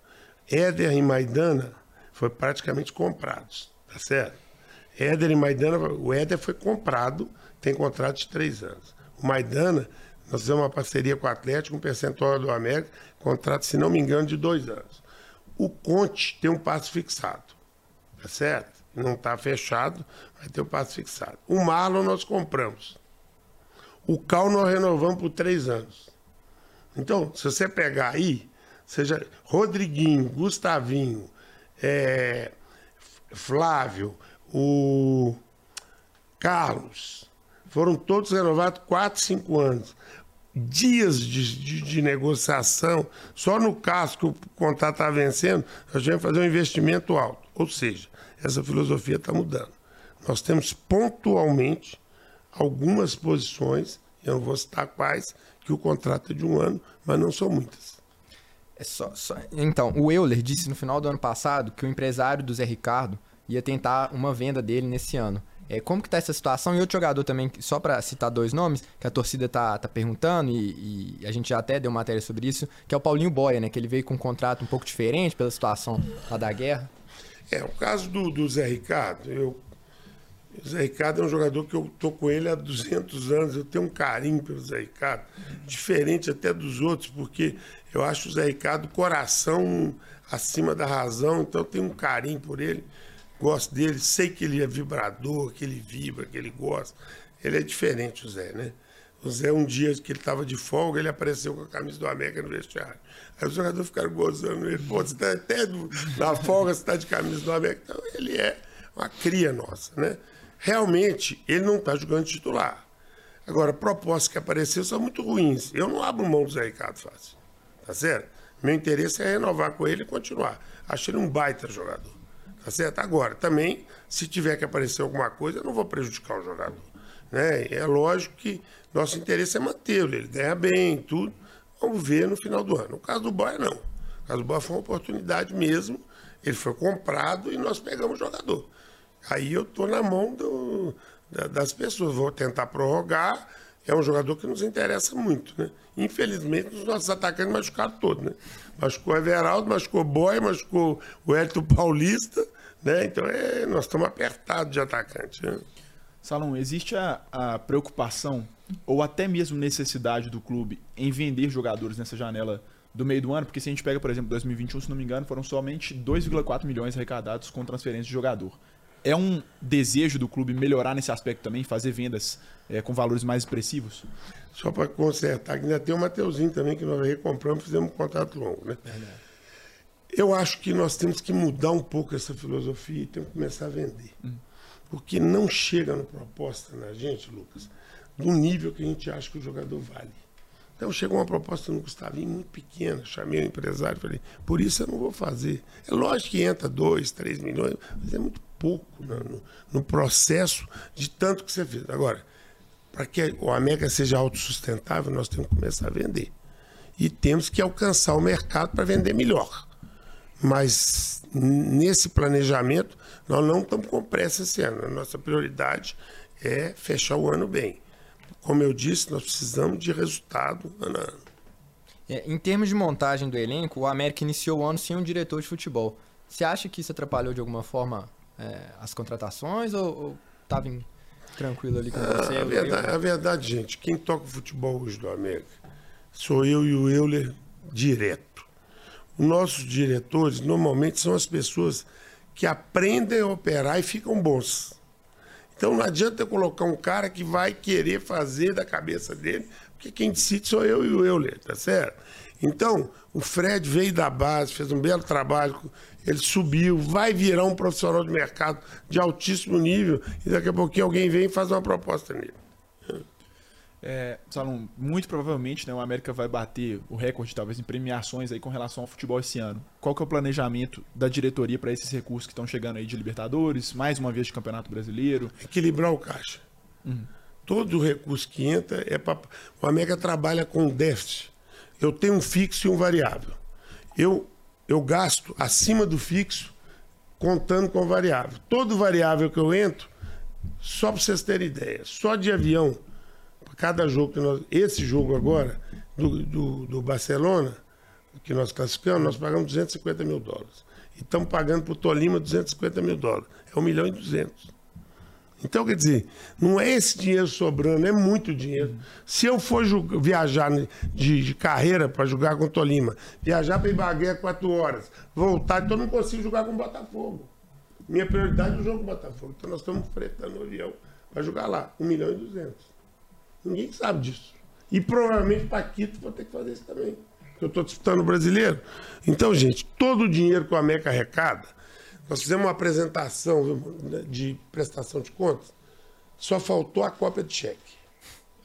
Éder e Maidana foi praticamente comprados, tá certo? Éder e Maidana, o Éder foi comprado, tem contrato de três anos. O Maidana, nós fizemos uma parceria com o Atlético, um percentual do América, contrato, se não me engano, de dois anos. O Conte tem um passo fixado, tá certo? Não está fechado, vai ter o passo fixado. O Marlon nós compramos. O Cal nós renovamos por três anos. Então, se você pegar aí, seja Rodriguinho, Gustavinho, é, Flávio, o Carlos, foram todos renovados 4, 5 anos. Dias de, de, de negociação, só no caso que o contrato está vencendo, nós vamos fazer um investimento alto. Ou seja, essa filosofia está mudando. Nós temos pontualmente algumas posições, eu não vou citar quais, que o contrato é de um ano, mas não são muitas. É só, só- Então, o Euler disse no final do ano passado que o empresário do Zé Ricardo ia tentar uma venda dele nesse ano. É, como que tá essa situação? E outro jogador também, só para citar dois nomes, que a torcida tá, tá perguntando, e, e a gente já até deu matéria sobre isso, que é o Paulinho Boia, né? Que ele veio com um contrato um pouco diferente pela situação lá da guerra. É, o caso do, do Zé Ricardo, eu, o Zé Ricardo é um jogador que eu tô com ele há 200 anos, eu tenho um carinho pelo Zé Ricardo, diferente até dos outros, porque eu acho o Zé Ricardo coração acima da razão, então eu tenho um carinho por ele, gosto dele, sei que ele é vibrador, que ele vibra, que ele gosta. Ele é diferente, o Zé, né? O Zé, um dia que ele estava de folga, ele apareceu com a camisa do América no vestiário. Aí os jogadores ficaram gozando ele. Pô, você tá até na folga, você está de camisa do América. Então, ele é uma cria nossa, né? Realmente, ele não está jogando titular. Agora, propostas que apareceram são muito ruins. Eu não abro mão do Zé Ricardo fácil. Tá certo? Meu interesse é renovar com ele e continuar. Acho ele um baita jogador. Tá certo? Agora, também, se tiver que aparecer alguma coisa, eu não vou prejudicar o jogador. Né? É lógico que nosso interesse é mantê-lo. Ele ganha bem, tudo. Vamos ver no final do ano. O caso do Boia, não. O caso do Boia foi uma oportunidade mesmo. Ele foi comprado e nós pegamos o jogador. Aí eu estou na mão do- da- das pessoas. Vou tentar prorrogar. É um jogador que nos interessa muito, né? Infelizmente, os nossos atacantes machucaram todos, né? Machucou Everaldo, machucou Boy, machucou o Hélio Paulista, né? Então, é, nós estamos apertados de atacante, né? Salom, existe a, a preocupação ou até mesmo necessidade do clube em vender jogadores nessa janela do meio do ano? Porque se a gente pega, por exemplo, 2021, se não me engano, foram somente 2,4 milhões arrecadados com transferência de jogador. É um desejo do clube melhorar nesse aspecto também, fazer vendas eh, com valores mais expressivos? Só para consertar, ainda tem o Mateuzinho também, que nós recompramos, fizemos um contrato longo, né? Eu acho que nós temos que mudar um pouco essa filosofia e temos que começar a vender. Porque não chega na proposta na gente, Lucas, do nível que a gente acha que o jogador vale. Então chegou uma proposta no Gustavinho muito pequena, chamei o empresário e falei, por isso eu não vou fazer. É lógico que entra 2, 3 milhões, mas é muito pouco no, no processo de tanto que você fez. Agora, para que o América seja autossustentável, nós temos que começar a vender. E temos que alcançar o mercado para vender melhor. Mas nesse planejamento, nós não estamos com pressa esse ano. A nossa prioridade é fechar o ano bem. Como eu disse, nós precisamos de resultado ano a ano. É, em termos de montagem do elenco, o América iniciou o ano sem um diretor de futebol. Você acha que isso atrapalhou de alguma forma é, as contratações ou estava tranquilo ali com você? A verdade, Euler? a verdade, gente, quem toca o futebol hoje do América sou eu e o Euler direto. Os nossos diretores normalmente são as pessoas que aprendem a operar e ficam bons. Então não adianta eu colocar um cara que vai querer fazer da cabeça dele, porque quem decide sou eu e o Euler, tá certo? Então, o Fred veio da base, fez um belo trabalho, ele subiu, vai virar um profissional de mercado de altíssimo nível, e daqui a pouquinho alguém vem e faz uma proposta nele. É, Salom, muito provavelmente né, o América vai bater o recorde, talvez, em premiações aí com relação ao futebol esse ano. Qual que é o planejamento da diretoria para esses recursos que estão chegando aí de Libertadores, mais uma vez de Campeonato Brasileiro? Equilibrar o caixa. Uhum. Todo o recurso que entra é para. O América trabalha com déficit. Eu tenho um fixo e um variável. Eu, eu gasto acima do fixo contando com variável. Todo variável que eu entro, só para vocês terem ideia, só de avião cada jogo que nós. Esse jogo agora, do, do, do Barcelona, que nós classificamos, nós pagamos 250 mil dólares. E estamos pagando para o Tolima 250 mil dólares. É 1 milhão e 200. Então, quer dizer, não é esse dinheiro sobrando, é muito dinheiro. Se eu for viajar de, de carreira para jogar com o Tolima, viajar para Ibagué quatro horas, voltar, então eu não consigo jogar com o Botafogo. Minha prioridade é o jogo com o Botafogo. Então nós estamos fretando o avião para jogar lá, 1 milhão e 200. Ninguém sabe disso. E provavelmente Paquito vai ter que fazer isso também. Eu estou disputando o brasileiro. Então, gente, todo o dinheiro que o América arrecada, nós fizemos uma apresentação de prestação de contas, só faltou a cópia de cheque.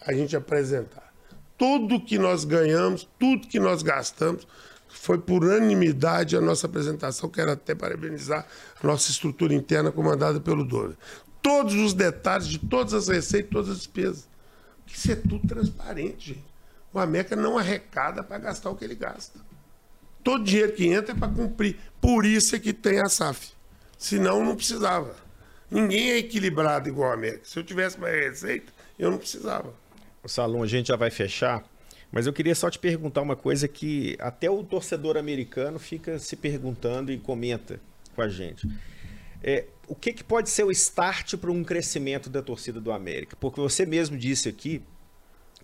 A gente apresentar. Tudo que nós ganhamos, tudo que nós gastamos, foi por unanimidade a nossa apresentação. Quero até parabenizar a nossa estrutura interna comandada pelo Dove. Todos os detalhes de todas as receitas, todas as despesas. Isso é tudo transparente, gente. O América não arrecada para gastar o que ele gasta. Todo dinheiro que entra é para cumprir. Por isso é que tem a SAF. Senão não precisava. Ninguém é equilibrado igual a América. Se eu tivesse mais receita, eu não precisava. O salão a gente já vai fechar, mas eu queria só te perguntar uma coisa que até o torcedor americano fica se perguntando e comenta com a gente. É, o que, que pode ser o start para um crescimento da torcida do América? Porque você mesmo disse aqui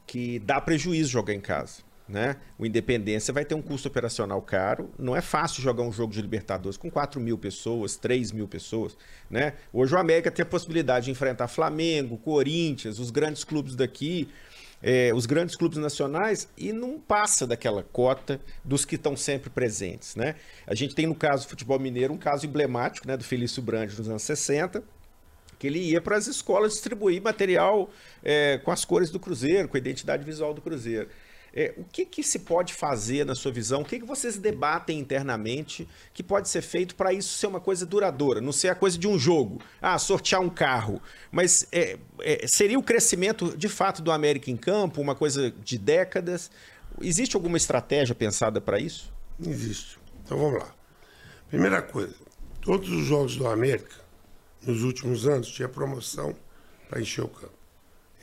que dá prejuízo jogar em casa. Né? O Independência vai ter um custo operacional caro. Não é fácil jogar um jogo de Libertadores com 4 mil pessoas, 3 mil pessoas. Né? Hoje o América tem a possibilidade de enfrentar Flamengo, Corinthians, os grandes clubes daqui é, os grandes clubes nacionais e não passa daquela cota dos que estão sempre presentes. Né? A gente tem no caso do futebol mineiro um caso emblemático né, do Felício Brandi nos anos 60, que ele ia para as escolas distribuir material é, com as cores do Cruzeiro, com a identidade visual do Cruzeiro. É, o que, que se pode fazer, na sua visão? O que, que vocês debatem internamente que pode ser feito para isso ser uma coisa duradoura? Não ser a coisa de um jogo, ah, sortear um carro. Mas é, é, seria o crescimento de fato do América em campo, uma coisa de décadas? Existe alguma estratégia pensada para isso? Existe. Então vamos lá. Primeira coisa, todos os jogos do América, nos últimos anos, tinha promoção para encher o campo.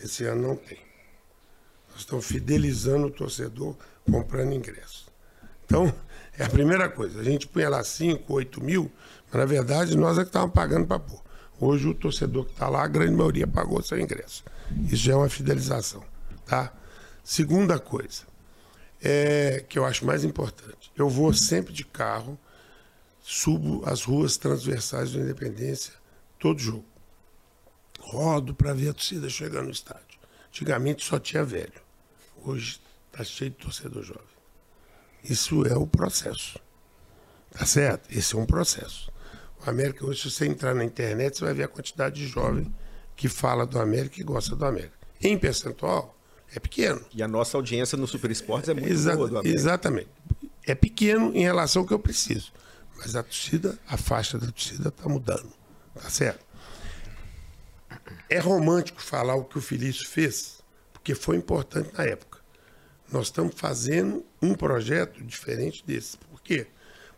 Esse ano não tem. Nós estamos fidelizando o torcedor comprando ingresso. Então, é a primeira coisa. A gente punha lá 5, 8 mil, mas na verdade nós é que estávamos pagando para pôr. Hoje o torcedor que está lá, a grande maioria pagou seu ingresso. Isso já é uma fidelização. Tá? Segunda coisa, é, que eu acho mais importante. Eu vou sempre de carro, subo as ruas transversais da Independência, todo jogo. Rodo para ver a torcida chegando no estádio. Antigamente só tinha velho. Hoje está cheio de torcedor jovem. Isso é o processo. Tá certo? Esse é um processo. O América, hoje, se você entrar na internet, você vai ver a quantidade de jovem que fala do América e gosta do América. Em percentual, é pequeno. E a nossa audiência no Super Esportes é muito Exa boa do América. Exatamente. É pequeno em relação ao que eu preciso. Mas a torcida, a faixa da torcida está mudando. Tá certo? É romântico falar o que o Felício fez, porque foi importante na época. Nós estamos fazendo um projeto diferente desse. Por quê?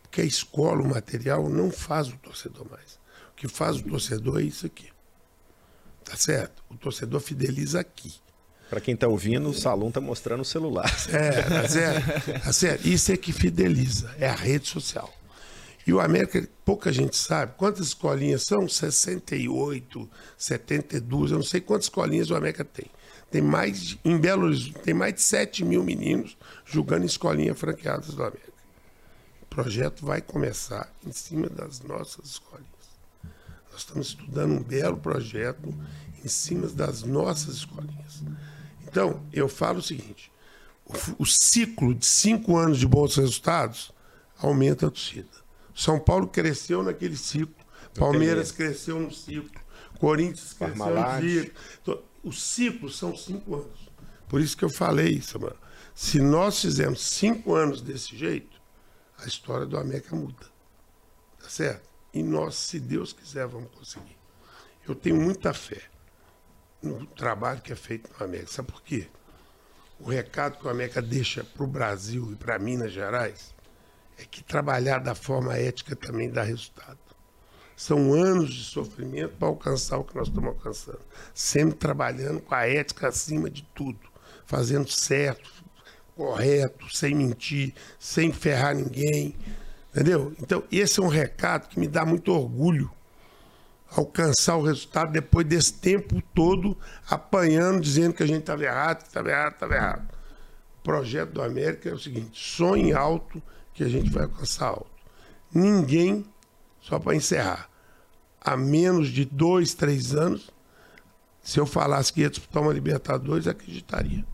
Porque a escola, o material, não faz o torcedor mais. O que faz o torcedor é isso aqui. Tá certo? O torcedor fideliza aqui. Para quem está ouvindo, o Salão está mostrando o celular. É, tá certo? tá certo? Isso é que fideliza, é a rede social. E o América, pouca gente sabe. Quantas escolinhas são? 68, 72, eu não sei quantas escolinhas o América tem. Tem mais, de, em Belo Horizonte, tem mais de 7 mil meninos jogando escolinha franqueadas do América. O projeto vai começar em cima das nossas escolinhas. Nós estamos estudando um belo projeto em cima das nossas escolinhas. Então, eu falo o seguinte: o, o ciclo de cinco anos de bons resultados aumenta a torcida. São Paulo cresceu naquele ciclo, Palmeiras cresceu no ciclo, Corinthians cresceu no ciclo. Os ciclos são cinco anos. Por isso que eu falei, Samuel. Se nós fizermos cinco anos desse jeito, a história do América muda. Tá certo? E nós, se Deus quiser, vamos conseguir. Eu tenho muita fé no trabalho que é feito no América. Sabe por quê? O recado que o América deixa para o Brasil e para Minas Gerais é que trabalhar da forma ética também dá resultado. São anos de sofrimento para alcançar o que nós estamos alcançando. Sempre trabalhando com a ética acima de tudo, fazendo certo, correto, sem mentir, sem ferrar ninguém. Entendeu? Então, esse é um recado que me dá muito orgulho alcançar o resultado depois desse tempo todo apanhando, dizendo que a gente estava errado, que estava errado, estava errado. O projeto do América é o seguinte: sonhe alto que a gente vai alcançar alto. Ninguém, só para encerrar, há menos de dois, três anos, se eu falasse que ia disputar uma Libertadores, acreditaria.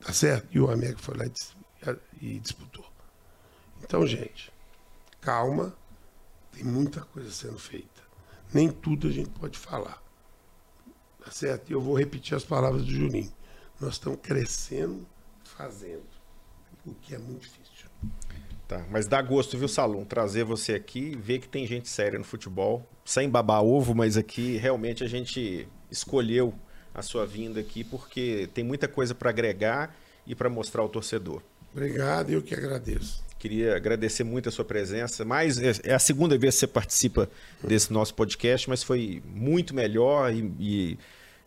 Tá certo? E o América foi lá e disputou. Então, gente, calma, tem muita coisa sendo feita. Nem tudo a gente pode falar. Tá certo? E eu vou repetir as palavras do Juninho. Nós estamos crescendo, fazendo, o que é muito difícil. Tá, mas dá gosto, viu, Salum, trazer você aqui ver que tem gente séria no futebol, sem babar ovo, mas aqui realmente a gente escolheu a sua vinda aqui porque tem muita coisa para agregar e para mostrar ao torcedor. Obrigado, eu que agradeço. Queria agradecer muito a sua presença. Mais é a segunda vez que você participa desse nosso podcast, mas foi muito melhor e, e,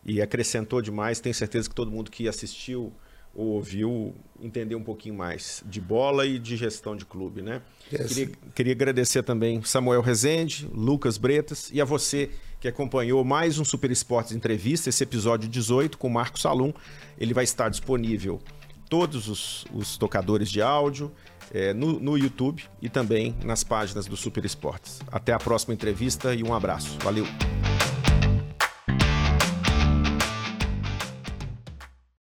e acrescentou demais. Tenho certeza que todo mundo que assistiu ou ouviu entendeu um pouquinho mais de bola e de gestão de clube, né? Yes. Queria, queria agradecer também Samuel Rezende, Lucas Bretas e a você que acompanhou mais um Super Esportes Entrevista, esse episódio 18 com o Marco Salum. Ele vai estar disponível todos os, os tocadores de áudio, é, no, no YouTube e também nas páginas do Super Esportes. Até a próxima entrevista e um abraço. Valeu!